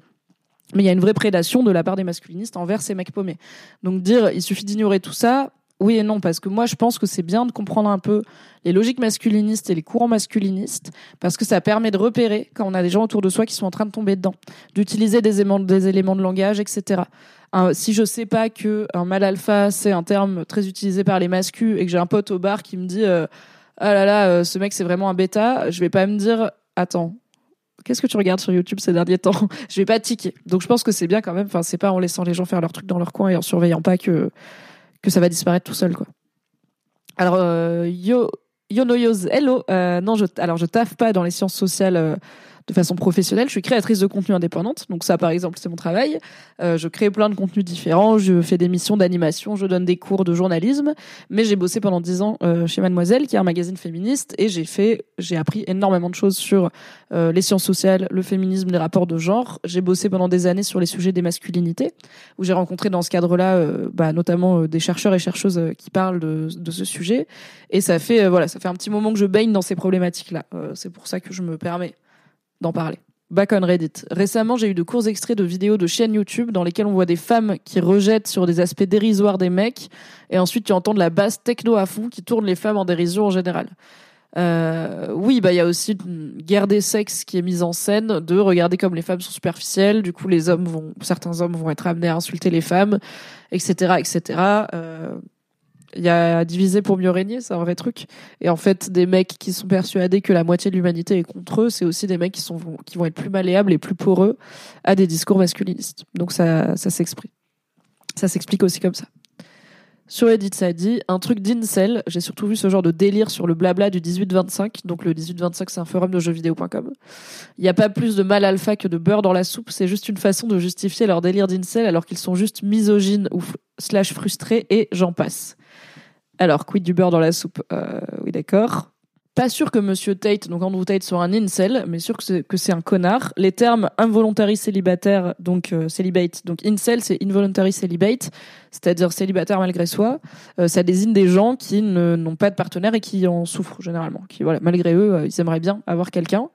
Mais il y a une vraie prédation de la part des masculinistes envers ces mecs paumés. Donc dire il suffit d'ignorer tout ça, oui et non, parce que moi je pense que c'est bien de comprendre un peu les logiques masculinistes et les courants masculinistes, parce que ça permet de repérer quand on a des gens autour de soi qui sont en train de tomber dedans, d'utiliser des éléments, de langage, etc. si je sais pas que un mal alpha c'est un terme très utilisé par les masculins et que j'ai un pote au bar qui me dit euh, ah là là euh, ce mec c'est vraiment un bêta, je vais pas me dire attends qu'est-ce que tu regardes sur YouTube ces derniers temps? Je vais pas tiquer. Donc je pense que c'est bien quand même. Enfin, c'est pas en laissant les gens faire leur truc dans leur coin et en surveillant pas que que ça va disparaître tout seul, quoi. Alors euh, yo yo no hello. Euh, non, je alors je taffe pas dans les sciences sociales. Euh, de façon professionnelle. Je suis créatrice de contenu indépendante, donc ça, par exemple, c'est mon travail. Euh, je crée plein de contenus différents, je fais des missions d'animation, je donne des cours de journalisme, mais j'ai bossé pendant dix ans euh, chez Mademoiselle, qui est un magazine féministe, et j'ai fait, j'ai appris énormément de choses sur euh, les sciences sociales, le féminisme, les rapports de genre. J'ai bossé pendant des années sur les sujets des masculinités, où j'ai rencontré dans ce cadre-là, euh, bah, notamment des chercheurs et chercheuses qui parlent de, de ce sujet, et ça fait, voilà, ça fait un petit moment que je baigne dans ces problématiques-là. c'est pour ça que je me permets d'en parler. Back on Reddit. Récemment, j'ai eu de courts extraits de vidéos de chaînes YouTube dans lesquelles on voit des femmes qui rejettent sur des aspects dérisoires des mecs, et ensuite tu entends de la basse techno à fond qui tourne les femmes en dérision en général. Euh, oui, bah il y a aussi une guerre des sexes qui est mise en scène de regarder comme les femmes sont superficielles. Du coup, les hommes vont, certains hommes vont être amenés à insulter les femmes, etc., etc. il y a divisé pour mieux régner, c'est un vrai truc. Et en fait, des mecs qui sont persuadés que la moitié de l'humanité est contre eux, c'est aussi des mecs qui sont qui vont être plus malléables et plus poreux à des discours masculinistes. Donc ça ça s'exprime. Ça s'explique aussi comme ça. Sur Edit, ça un truc d'incel. J'ai surtout vu ce genre de délire sur le blabla du 18-25. Donc le 18-25, c'est un forum de jeuxvideo.com. Il n'y a pas plus de mal alpha que de beurre dans la soupe. C'est juste une façon de justifier leur délire d'incel alors qu'ils sont juste misogynes ou slash frustrés et j'en passe. Alors, quid du beurre dans la soupe euh, Oui, d'accord. pas sûr que Monsieur Tate, donc Andrew Tate, soit un incel, mais sûr que c'est un connard. Les termes involuntary célibataire, donc euh, célibate, donc incel, c'est involuntary celibate, c'est-à-dire célibataire malgré soi. Euh, ça désigne des gens qui n'ont pas de partenaire et qui en souffrent généralement. Qui voilà, malgré eux, ils aimeraient bien avoir quelqu'un.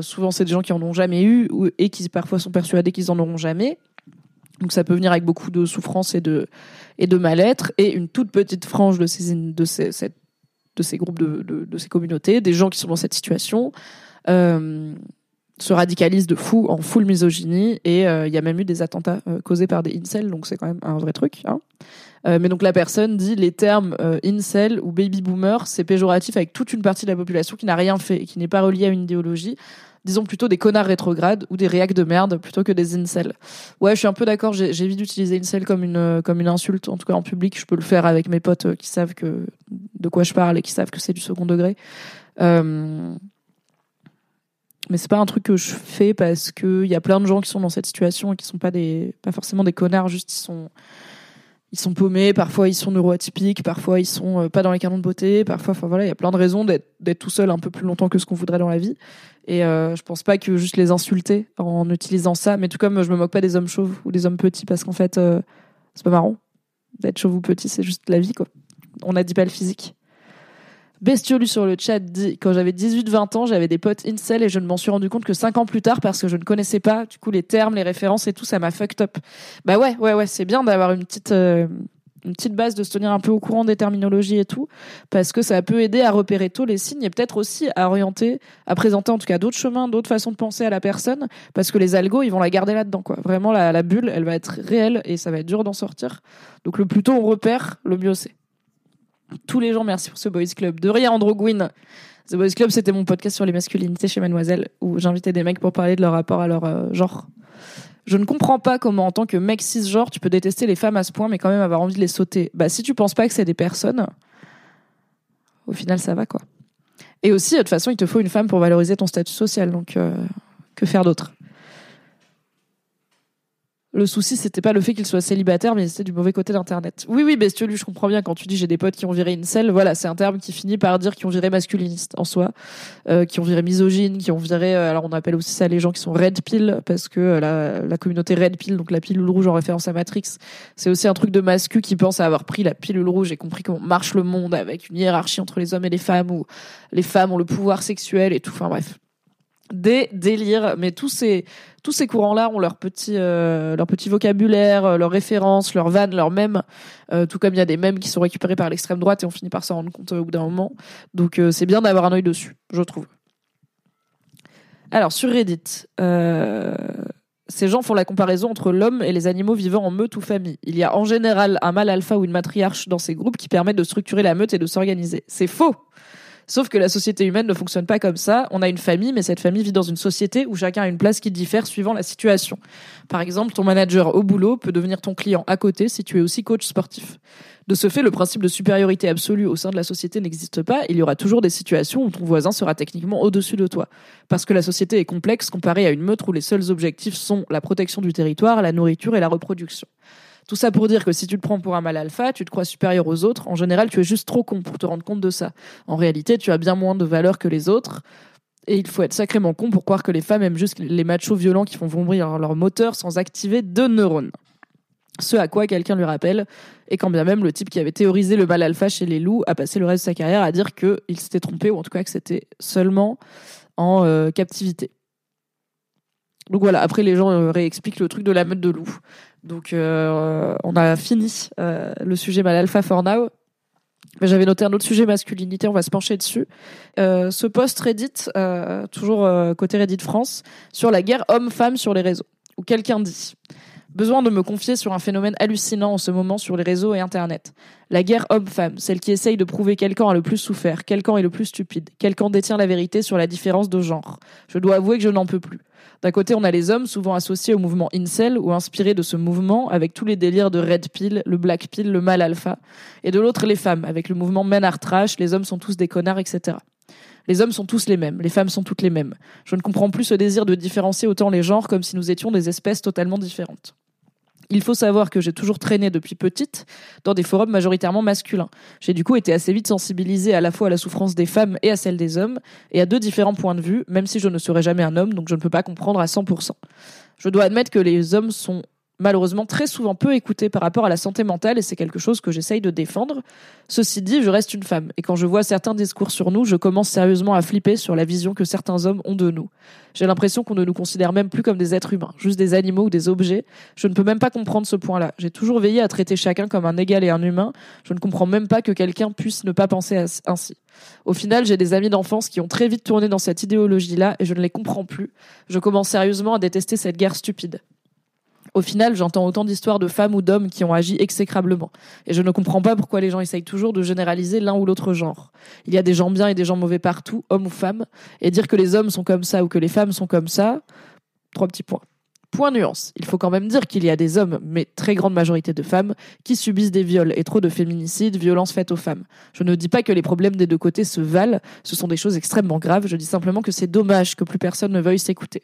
souvent, c'est des gens qui en ont jamais eu et qui parfois sont persuadés qu'ils en auront jamais. Donc ça peut venir avec beaucoup de souffrance et de et de mal-être et une toute petite frange de ces de ces, de ces groupes, de, de, ces communautés, des gens qui sont dans cette situation, euh, se radicalisent de fou en full misogynie et euh, il y a même eu des attentats euh, causés par des incels, donc c'est quand même un vrai truc. Hein. mais donc la personne dit les termes incel ou baby boomer, c'est péjoratif avec toute une partie de la population qui n'a rien fait et qui n'est pas reliée à une idéologie disons plutôt des connards rétrogrades ou des réacs de merde plutôt que des incels. Ouais, je suis un peu d'accord, j'évite d'utiliser incel comme une, comme une insulte, en tout cas en public, je peux le faire avec mes potes euh, qui savent que, de quoi je parle et qui savent que c'est du second degré. Euh, mais c'est pas un truc que je fais parce que il y a plein de gens qui sont dans cette situation et qui sont pas des, pas forcément des connards, juste ils sont, ils sont paumés, parfois ils sont neuroatypiques, parfois ils sont euh, pas dans les canons de beauté, parfois, enfin voilà, il y a plein de raisons d'être tout seul un peu plus longtemps que ce qu'on voudrait dans la vie. Et euh, je pense pas que juste les insulter en utilisant ça, mais tout comme je me moque pas des hommes chauves ou des hommes petits parce qu'en fait, euh, c'est pas marrant d'être chauve ou petit, c'est juste la vie quoi. On a dit pas le physique. Bestiolu sur le chat dit quand j'avais 18-20 ans, j'avais des potes incel et je ne m'en suis rendu compte que 5 ans plus tard parce que je ne connaissais pas du coup les termes, les références et tout, ça m'a fucked up. Bah ouais, ouais, ouais, c'est bien d'avoir une petite euh, une petite base de se tenir un peu au courant des terminologies et tout, parce que ça peut aider à repérer tôt les signes et peut-être aussi à orienter, à présenter en tout cas d'autres chemins, d'autres façons de penser à la personne, parce que les algos, ils vont la garder là-dedans, quoi. Vraiment, la, la bulle, elle va être réelle et ça va être dur d'en sortir. Donc le plus tôt on repère, le mieux c'est. Tous les gens, merci pour ce Boys Club. De rien, Andrew Gwyn. The Boys Club, c'était mon podcast sur les masculinités chez Mademoiselle, où j'invitais des mecs pour parler de leur rapport à leur euh, genre. Je ne comprends pas comment, en tant que mec cisgenre, tu peux détester les femmes à ce point, mais quand même avoir envie de les sauter. Bah, si tu penses pas que c'est des personnes, au final, ça va, quoi. Et aussi, de toute façon, il te faut une femme pour valoriser ton statut social, donc euh, que faire d'autre? Le souci, c'était pas le fait qu'il soit célibataire, mais c'était du mauvais côté d'Internet. Oui, oui, Bestiolu, je comprends bien quand tu dis j'ai des potes qui ont viré incel. Voilà, c'est un terme qui finit par dire qui ont viré masculiniste en soi, euh, qui ont viré misogyne, qui ont viré. Euh, alors on appelle aussi ça les gens qui sont red pill parce que euh, la, la communauté red pill, donc la pilule rouge en référence à Matrix, c'est aussi un truc de mascu qui pense à avoir pris la pilule rouge et compris comment marche le monde avec une hiérarchie entre les hommes et les femmes où les femmes ont le pouvoir sexuel et tout. Enfin bref, des délires. Mais tous ces tous ces courants-là ont leur petit euh, leur petit vocabulaire, euh, leurs références, leurs vannes, leurs mèmes. Euh, tout comme il y a des mèmes qui sont récupérés par l'extrême droite et on finit par s'en rendre compte au bout d'un moment. Donc c'est bien d'avoir un œil dessus, je trouve. Alors sur Reddit. Ces gens font la comparaison entre l'homme et les animaux vivant en meute ou famille. Il y a en général un mâle alpha ou une matriarche dans ces groupes qui permettent de structurer la meute et de s'organiser. C'est faux. Sauf que la société humaine ne fonctionne pas comme ça. On a une famille, mais cette famille vit dans une société où chacun a une place qui diffère suivant la situation. Par exemple, ton manager au boulot peut devenir ton client à côté si tu es aussi coach sportif. De ce fait, le principe de supériorité absolue au sein de la société n'existe pas. Il y aura toujours des situations où ton voisin sera techniquement au-dessus de toi. Parce que la société est complexe comparée à une meute où les seuls objectifs sont la protection du territoire, la nourriture et la reproduction. Tout ça pour dire que si tu te prends pour un mal alpha, tu te crois supérieur aux autres, en général, tu es juste trop con pour te rendre compte de ça. En réalité, tu as bien moins de valeur que les autres. Et il faut être sacrément con pour croire que les femmes aiment juste les machos violents qui font vomir leur moteur sans activer deux neurones. Ce à quoi quelqu'un lui rappelle, et quand bien même le type qui avait théorisé le mal alpha chez les loups a passé le reste de sa carrière à dire qu'il s'était trompé, ou en tout cas que c'était seulement en euh, captivité. Donc voilà, après les gens euh, réexpliquent le truc de la meute de loups. Donc euh, on a fini euh, le sujet mal alpha for now. J'avais noté un autre sujet masculinité, on va se pencher dessus. Euh, ce post Reddit, toujours côté Reddit France, sur la guerre homme-femme sur les réseaux, où quelqu'un dit Besoin de me confier sur un phénomène hallucinant en ce moment sur les réseaux et Internet. La guerre homme-femme, celle qui essaye de prouver quel camp a le plus souffert, quel camp est le plus stupide, quel camp détient la vérité sur la différence de genre. Je dois avouer que je n'en peux plus. D'un côté, on a les hommes, souvent associés au mouvement incel ou inspirés de ce mouvement, avec tous les délires de red pill, le black pill, le mal alpha. Et de l'autre, les femmes, avec le mouvement men are trash, les hommes sont tous des connards, etc. Les hommes sont tous les mêmes, les femmes sont toutes les mêmes. Je ne comprends plus ce désir de différencier autant les genres comme si nous étions des espèces totalement différentes. Il faut savoir que j'ai toujours traîné depuis petite dans des forums majoritairement masculins. J'ai du coup été assez vite sensibilisée à la fois à la souffrance des femmes et à celle des hommes, et à deux différents points de vue, même si je ne serai jamais un homme, donc je ne peux pas comprendre à 100%. Je dois admettre que les hommes sont malheureusement très souvent peu écoutés par rapport à la santé mentale et c'est quelque chose que j'essaye de défendre. Ceci dit, je reste une femme et quand je vois certains discours sur nous, je commence sérieusement à flipper sur la vision que certains hommes ont de nous. J'ai l'impression qu'on ne nous considère même plus comme des êtres humains, juste des animaux ou des objets. Je ne peux même pas comprendre ce point-là. J'ai toujours veillé à traiter chacun comme un égal et un humain. Je ne comprends même pas que quelqu'un puisse ne pas penser ainsi. Au final, j'ai des amis d'enfance qui ont très vite tourné dans cette idéologie-là et je ne les comprends plus. Je commence sérieusement à détester cette guerre stupide. Au final, j'entends autant d'histoires de femmes ou d'hommes qui ont agi exécrablement. Et je ne comprends pas pourquoi les gens essayent toujours de généraliser l'un ou l'autre genre. Il y a des gens bien et des gens mauvais partout, hommes ou femmes. Et dire que les hommes sont comme ça ou que les femmes sont comme ça, trois petits points. Point nuance. Il faut quand même dire qu'il y a des hommes, mais très grande majorité de femmes, qui subissent des viols et trop de féminicides, violences faites aux femmes. Je ne dis pas que les problèmes des deux côtés se valent, ce sont des choses extrêmement graves, je dis simplement que c'est dommage que plus personne ne veuille s'écouter.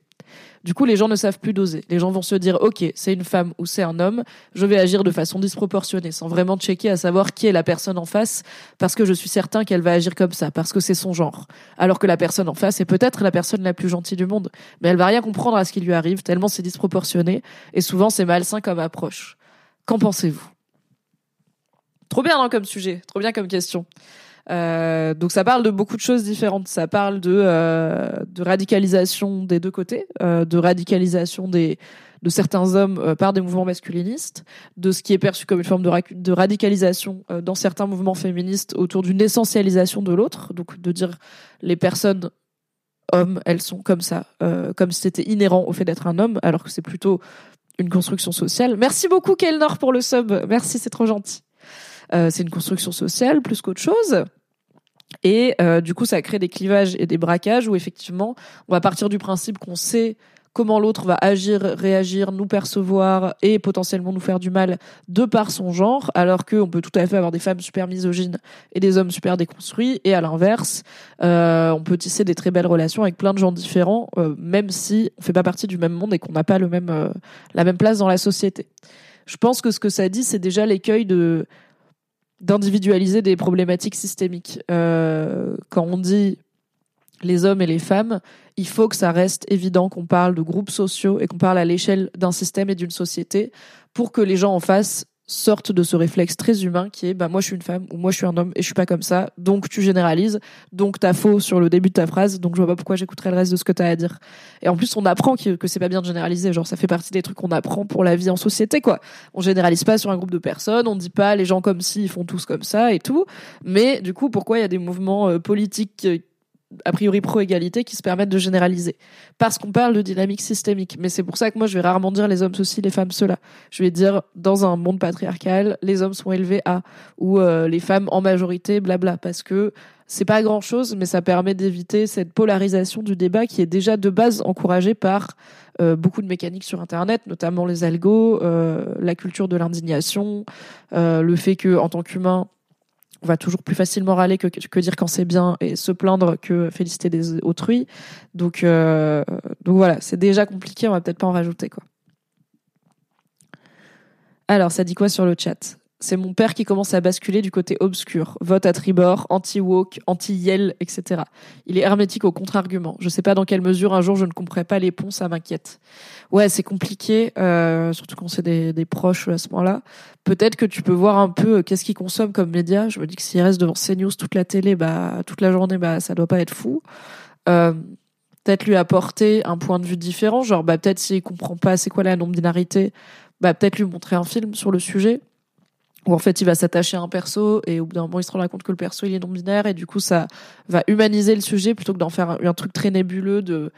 Du coup, les gens ne savent plus doser. Les gens vont se dire, OK, c'est une femme ou c'est un homme, je vais agir de façon disproportionnée, sans vraiment checker à savoir qui est la personne en face, parce que je suis certain qu'elle va agir comme ça, parce que c'est son genre. Alors que la personne en face est peut-être la personne la plus gentille du monde, mais elle va rien comprendre à ce qui lui arrive, tellement c'est disproportionné, et souvent c'est malsain comme approche. Qu'en pensez-vous? Trop bien hein, comme sujet, trop bien comme question. Euh, donc ça parle de beaucoup de choses différentes. Ça parle de, euh, radicalisation des deux côtés, euh, de radicalisation des de certains hommes par des mouvements masculinistes, de ce qui est perçu comme une forme de, radicalisation dans certains mouvements féministes autour d'une essentialisation de l'autre, donc de dire les personnes hommes, elles sont comme ça, comme si c'était inhérent au fait d'être un homme, alors que c'est plutôt une construction sociale. Merci beaucoup Kelnor pour le sub, merci, c'est trop gentil. Euh, c'est une construction sociale plus qu'autre chose. Et euh, du coup, ça crée des clivages et des braquages où effectivement, on va partir du principe qu'on sait comment l'autre va agir, réagir, nous percevoir et potentiellement nous faire du mal de par son genre, alors qu'on peut tout à fait avoir des femmes super misogynes et des hommes super déconstruits, et à l'inverse, euh, on peut tisser des très belles relations avec plein de gens différents, même si on fait pas partie du même monde et qu'on n'a pas le même la même place dans la société. Je pense que ce que ça dit, c'est déjà l'écueil de d'individualiser des problématiques systémiques. Euh, quand on dit les hommes et les femmes, il faut que ça reste évident qu'on parle de groupes sociaux et qu'on parle à l'échelle d'un système et d'une société pour que les gens en face sorte de ce réflexe très humain qui est bah moi je suis une femme ou moi je suis un homme et je suis pas comme ça donc tu généralises donc t'as faux sur le début de ta phrase donc je vois pas pourquoi j'écouterais le reste de ce que t'as à dire. Et en plus on apprend que, c'est pas bien de généraliser genre ça fait partie des trucs qu'on apprend pour la vie en société quoi. On généralise pas sur un groupe de personnes on dit pas les gens comme si ils font tous comme ça et tout mais du coup pourquoi il y a des mouvements euh, politiques euh, a priori pro-égalité qui se permettent de généraliser. Parce qu'on parle de dynamique systémique. Mais c'est pour ça que moi, je vais rarement dire les hommes ceci, les femmes cela. Je vais dire, dans un monde patriarcal, les hommes sont élevés à, ou euh, les femmes en majorité, blabla. Parce que c'est pas grand chose, mais ça permet d'éviter cette polarisation du débat qui est déjà de base encouragée par euh, beaucoup de mécaniques sur Internet, notamment les algos, euh, la culture de l'indignation, le fait que, en tant qu'humain, va toujours plus facilement râler que, que dire quand c'est bien et se plaindre que féliciter des autrui. Donc, euh, donc voilà, c'est déjà compliqué, on va peut-être pas en rajouter quoi. Alors, ça dit quoi sur le chat? C'est mon père qui commence à basculer du côté obscur. Vote à tribord, anti-woke, anti-yel, etc. Il est hermétique au contre-argument. Je sais pas dans quelle mesure un jour je ne comprends pas les ponts, ça m'inquiète. Ouais, c'est compliqué, euh, surtout quand c'est des, des, proches à ce moment-là. Peut-être que tu peux voir un peu euh, qu'est-ce qu'il consomme comme média. Je me dis que s'il reste devant CNews toute la télé, bah toute la journée, bah ça doit pas être fou. Euh, peut-être lui apporter un point de vue différent. Genre, bah peut-être s'il comprend pas c'est quoi la non-binarité, bah peut-être lui montrer un film sur le sujet où en fait il va s'attacher à un perso et au bout d'un moment il se rendra compte que le perso il est non binaire et du coup ça va humaniser le sujet plutôt que d'en faire un, truc très nébuleux de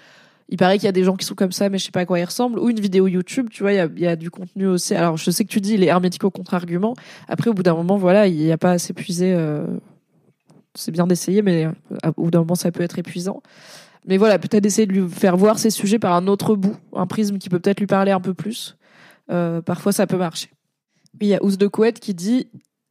il paraît qu'il y a des gens qui sont comme ça mais je sais pas à quoi ils ressemblent. Ou une vidéo YouTube tu vois il y a, du contenu aussi. Alors je sais que tu dis il est hermétique au contre-argument. Après au bout d'un moment voilà il n'y a pas à s'épuiser euh... c'est bien d'essayer mais euh, au bout d'un moment ça peut être épuisant. Mais voilà peut-être essayer de lui faire voir ces sujets par un autre bout un prisme qui peut peut-être lui parler un peu plus. Euh, parfois ça peut marcher il y a Ous de Couette qui dit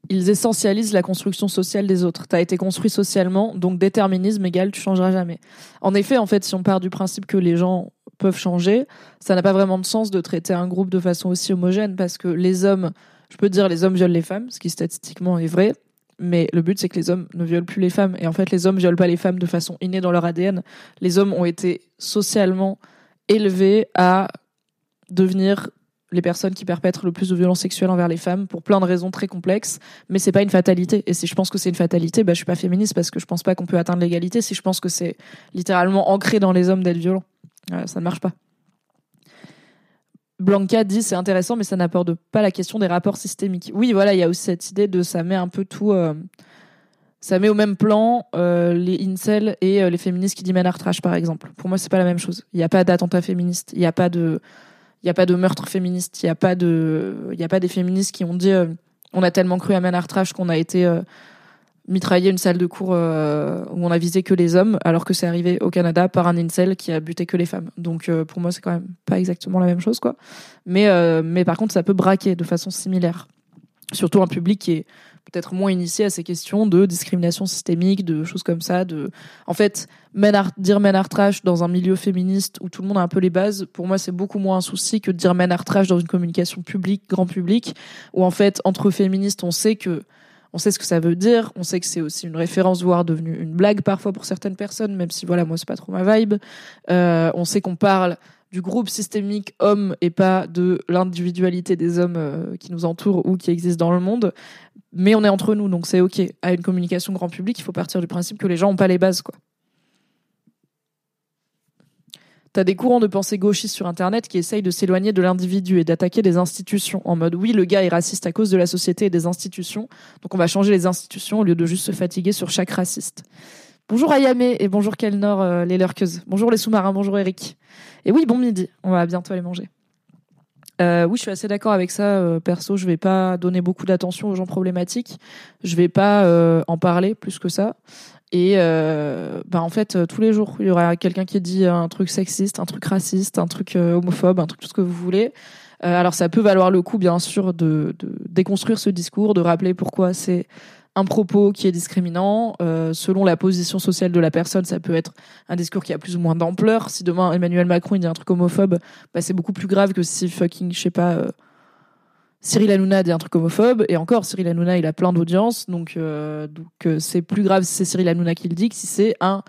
ils essentialisent la construction sociale des autres. Tu as été construit socialement, donc déterminisme égal, tu changeras jamais. En effet, en fait, si on part du principe que les gens peuvent changer, ça n'a pas vraiment de sens de traiter un groupe de façon aussi homogène parce que les hommes, je peux dire les hommes violent les femmes, ce qui statistiquement est vrai, mais le but c'est que les hommes ne violent plus les femmes et en fait les hommes violent pas les femmes de façon innée dans leur ADN. Les hommes ont été socialement élevés à devenir les personnes qui perpètrent le plus de violences sexuelles envers les femmes pour plein de raisons très complexes, mais c'est pas une fatalité. Et si je pense que c'est une fatalité, bah, je suis pas féministe parce que je pense pas qu'on peut atteindre l'égalité. Si je pense que c'est littéralement ancré dans les hommes d'être violents, ça ne marche pas. Blanca dit c'est intéressant, mais ça n'apporte pas la question des rapports systémiques. Oui, voilà, il y a aussi cette idée de ça met un peu tout. Euh, ça met au même plan euh, les incels et euh, les féministes qui disent trash, par exemple. Pour moi, c'est pas la même chose. Il n'y a pas d'attentat féministe. Il n'y a pas de il n'y a pas de meurtre féministe, il n'y a pas de, il y a pas des féministes qui ont dit, euh, on a tellement cru à Manartrash qu'on a été euh, mitraillé une salle de cours euh, où on a visé que les hommes, alors que c'est arrivé au Canada par un incel qui a buté que les femmes. Donc pour moi, c'est quand même pas exactement la même chose, quoi. Mais mais par contre, ça peut braquer de façon similaire, surtout un public qui est peut-être moins initié à ces questions de discrimination systémique, de choses comme ça. De, en fait, dire men art trash dans un milieu féministe où tout le monde a un peu les bases, pour moi, c'est beaucoup moins un souci que dire men art trash dans une communication publique, grand public, où en fait, entre féministes, on sait que on sait ce que ça veut dire, on sait que c'est aussi une référence, voire devenue une blague parfois pour certaines personnes, même si voilà, moi c'est pas trop ma vibe. Euh, on sait qu'on parle du groupe systémique homme et pas de l'individualité des hommes euh, qui nous entourent ou qui existent dans le monde. Mais on est entre nous, donc c'est ok. À une communication grand public, il faut partir du principe que les gens n'ont pas les bases, quoi. T'as des courants de pensée gauchistes sur Internet qui essayent de s'éloigner de l'individu et d'attaquer des institutions en mode oui, le gars est raciste à cause de la société et des institutions, donc on va changer les institutions au lieu de juste se fatiguer sur chaque raciste. Bonjour Ayame et bonjour Kelnor, euh, les lurkeuses. Bonjour les sous-marins, bonjour Eric. Et oui, bon midi, on va bientôt aller manger. Euh, oui, je suis assez d'accord avec ça. Euh, perso, je vais pas donner beaucoup d'attention aux gens problématiques. Je vais pas euh, en parler plus que ça. Et bah en fait, tous les jours, il y aura quelqu'un qui dit un truc sexiste, un truc raciste, un truc homophobe, un truc tout ce que vous voulez. alors ça peut valoir le coup, bien sûr, de déconstruire ce discours, de rappeler pourquoi c'est un propos qui est discriminant. Euh, selon la position sociale de la personne, ça peut être un discours qui a plus ou moins d'ampleur. Si demain Emmanuel Macron dit un truc homophobe, bah, c'est beaucoup plus grave que si fucking, je sais pas, euh, Cyril Hanouna dit un truc homophobe. Et encore, Cyril Hanouna, il a plein d'audience, donc euh, donc c'est plus grave si c'est Cyril Hanouna qui le dit que si c'est un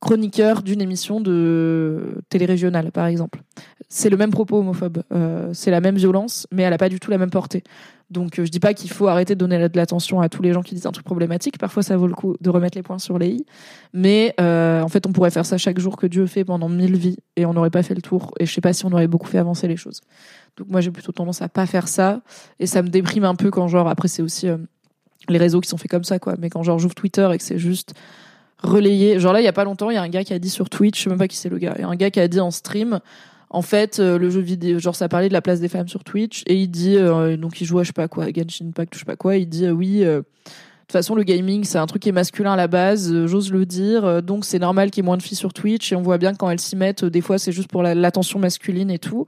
chroniqueur d'une émission de télé régionale, par exemple. C'est le même propos homophobe, c'est la même violence, mais elle n'a pas du tout la même portée. Donc euh, je dis pas qu'il faut arrêter de donner de l'attention à tous les gens qui disent un truc problématique. Parfois ça vaut le coup de remettre les points sur les i. Mais euh, en fait on pourrait faire ça chaque jour que Dieu fait pendant mille vies et on n'aurait pas fait le tour. Et je sais pas si on aurait beaucoup fait avancer les choses. Donc moi j'ai plutôt tendance à pas faire ça et ça me déprime un peu quand genre après c'est aussi euh, les réseaux qui sont faits comme ça quoi. Mais quand genre j'ouvre Twitter et que c'est juste relayé. Genre là il y a pas longtemps il y a un gars qui a dit sur Twitch, je sais même pas qui c'est le gars, il y a un gars qui a dit en stream en fait, euh, le jeu vidéo, genre ça parlait de la place des femmes sur Twitch et il dit euh, donc il joue à je sais pas quoi, Genshin Impact, je sais pas quoi, il dit euh, oui. de toute façon, le gaming, c'est un truc qui est masculin à la base, j'ose le dire. donc, c'est normal qu'il y ait moins de filles sur Twitch. Et on voit bien quand elles s'y mettent, des fois, c'est juste pour l'attention masculine et tout.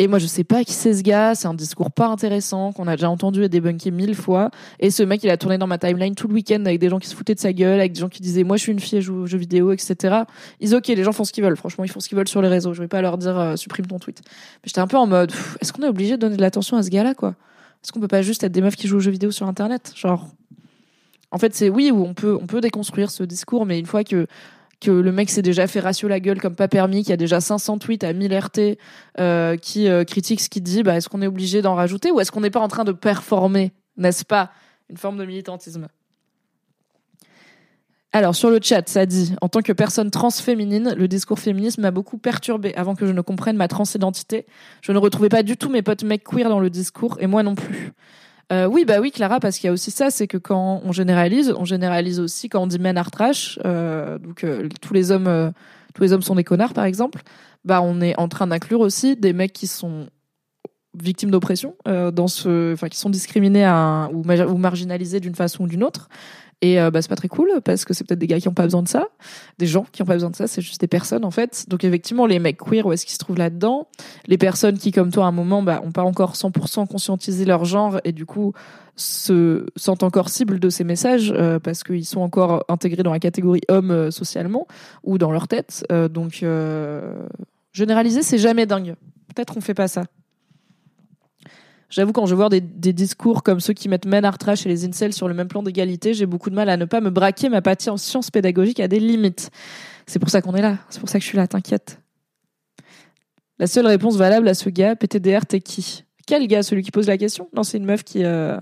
Et moi, je sais pas qui c'est ce gars. C'est un discours pas intéressant qu'on a déjà entendu et débunké mille fois. Et ce mec, il a tourné dans ma timeline tout le week-end avec des gens qui se foutaient de sa gueule, avec des gens qui disaient moi je suis une fille, je joue aux jeux vidéo, etc. Ils ok, les gens font ce qu'ils veulent. Franchement, ils font ce qu'ils veulent sur les réseaux. Je vais pas leur dire euh, supprime ton tweet. Mais j'étais un peu en mode est-ce qu'on est obligé de donner de l'attention à ce gars-là, quoi? Est-ce qu'on peut pas juste être des meufs qui jouent aux jeux vidéo sur Internet? Genre, en fait, c'est oui où on peut on peut déconstruire ce discours, mais une fois que que le mec s'est déjà fait ratio la gueule comme pas permis, qu'il y a déjà 500 tweets à 1000 RT euh, qui euh, critiquent ce qu'il dit, bah, est-ce qu'on est obligé d'en rajouter ou est-ce qu'on n'est pas en train de performer, n'est-ce pas, une forme de militantisme alors sur le chat, ça dit en tant que personne transféminine, le discours féministe m'a beaucoup perturbé avant que je ne comprenne ma transidentité. Je ne retrouvais pas du tout mes potes mecs queer dans le discours et moi non plus. Euh, oui, bah oui, Clara, parce qu'il y a aussi ça, c'est que quand on généralise, on généralise aussi quand on dit men are trash, euh, donc euh, tous les hommes, euh, tous les hommes sont des connards, par exemple. Bah, on est en train d'inclure aussi des mecs qui sont victimes d'oppression, dans ce, enfin, qui sont discriminés à ou marginalisés d'une façon ou d'une autre. Et euh, bah, c'est pas très cool parce que c'est peut-être des gars qui ont pas besoin de ça, des gens qui ont pas besoin de ça, c'est juste des personnes en fait. Donc effectivement, les mecs queer, où est-ce qu'ils se trouvent là-dedans? Les personnes qui, comme toi, à un moment, bah, ont pas encore 100% conscientisé leur genre et du coup se sentent encore cibles de ces messages euh, parce qu'ils sont encore intégrés dans la catégorie homme euh, socialement ou dans leur tête. donc Généraliser, c'est jamais dingue. Peut-être on fait pas ça. J'avoue, quand je vois des, discours comme ceux qui mettent Men et les incels sur le même plan d'égalité, j'ai beaucoup de mal à ne pas me braquer. Ma pathie en sciences pédagogiques a des limites. C'est pour ça qu'on est là. C'est pour ça que je suis là, t'inquiète. La seule réponse valable à ce gars, PTDR, t'es qui? Quel gars? Celui qui pose la question? Non, c'est une meuf qui. Euh,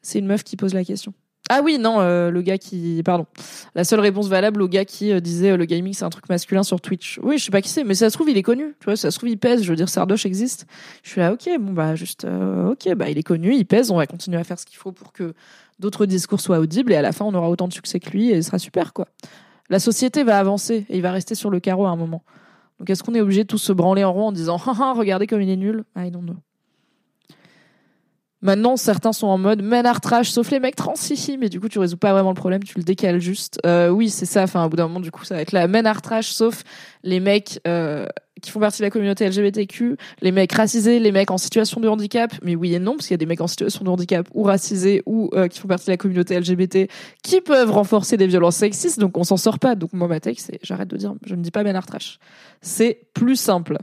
c'est une meuf qui pose la question. Ah oui, non, euh, le gars qui. Pardon. La seule réponse valable au gars qui euh, disait euh, le gaming c'est un truc masculin sur Twitch. Oui, je sais pas qui c'est, mais ça se trouve il est connu. Tu vois, ça se trouve il pèse. Je veux dire, Sardoche existe. Je suis là, ok, bon bah juste, ok, bah il est connu, il pèse. On va continuer à faire ce qu'il faut pour que d'autres discours soient audibles et à la fin on aura autant de succès que lui et ce sera super quoi. La société va avancer et il va rester sur le carreau à un moment. Donc est-ce qu'on est obligé de tous se branler en rond en disant, *laughs* regardez comme il est nul? I don't know. Maintenant, certains sont en mode men trash, sauf les mecs trans, si, mais du coup, tu résous pas vraiment le problème, tu le décales juste. Euh, oui, c'est ça. Enfin, au bout d'un moment, du coup, ça va être la men trash, sauf les mecs euh, qui font partie de la communauté LGBTQ, les mecs racisés, les mecs en situation de handicap. Mais oui et non, parce qu'il y a des mecs en situation de handicap ou racisés ou euh, qui font partie de la communauté LGBT qui peuvent renforcer des violences sexistes, donc on s'en sort pas. Donc moi, ma c'est j'arrête de dire, je ne dis pas men trash. C'est plus simple.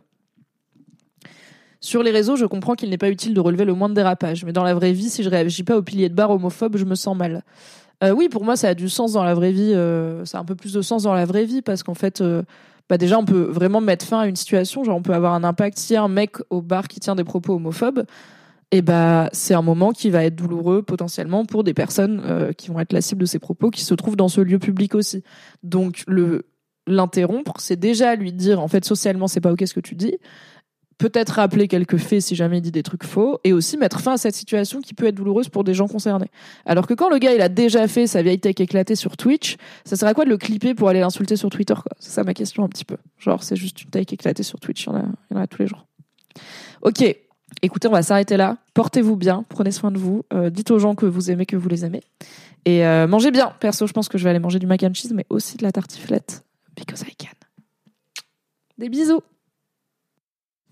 Sur les réseaux, je comprends qu'il n'est pas utile de relever le moins de dérapage, mais dans la vraie vie, si je réagis pas au pilier de barre homophobe, je me sens mal. Euh, oui, pour moi, ça a du sens dans la vraie vie. Euh, ça a un peu plus de sens dans la vraie vie parce qu'en fait, euh, bah déjà, on peut vraiment mettre fin à une situation. Genre, on peut avoir un impact. Si y a un mec au bar qui tient des propos homophobes, et eh bah, c'est un moment qui va être douloureux potentiellement pour des personnes qui vont être la cible de ces propos, qui se trouvent dans ce lieu public aussi. Donc, l'interrompre, c'est déjà lui dire en fait socialement c'est pas ok ce que tu dis peut-être rappeler quelques faits si jamais il dit des trucs faux, et aussi mettre fin à cette situation qui peut être douloureuse pour des gens concernés. Alors que quand le gars il a déjà fait sa vieille tech éclatée sur Twitch, ça sert à quoi de le clipper pour aller l'insulter sur Twitter C'est ça ma question un petit peu. Genre c'est juste une tech éclatée sur Twitch, il y en a, il en a tous les jours. Ok, écoutez, on va s'arrêter là. Portez-vous bien, prenez soin de vous, euh, dites aux gens que vous aimez que vous les aimez, et euh, mangez bien. Perso, je pense que je vais aller manger du mac and cheese, mais aussi de la tartiflette, because I can. Des bisous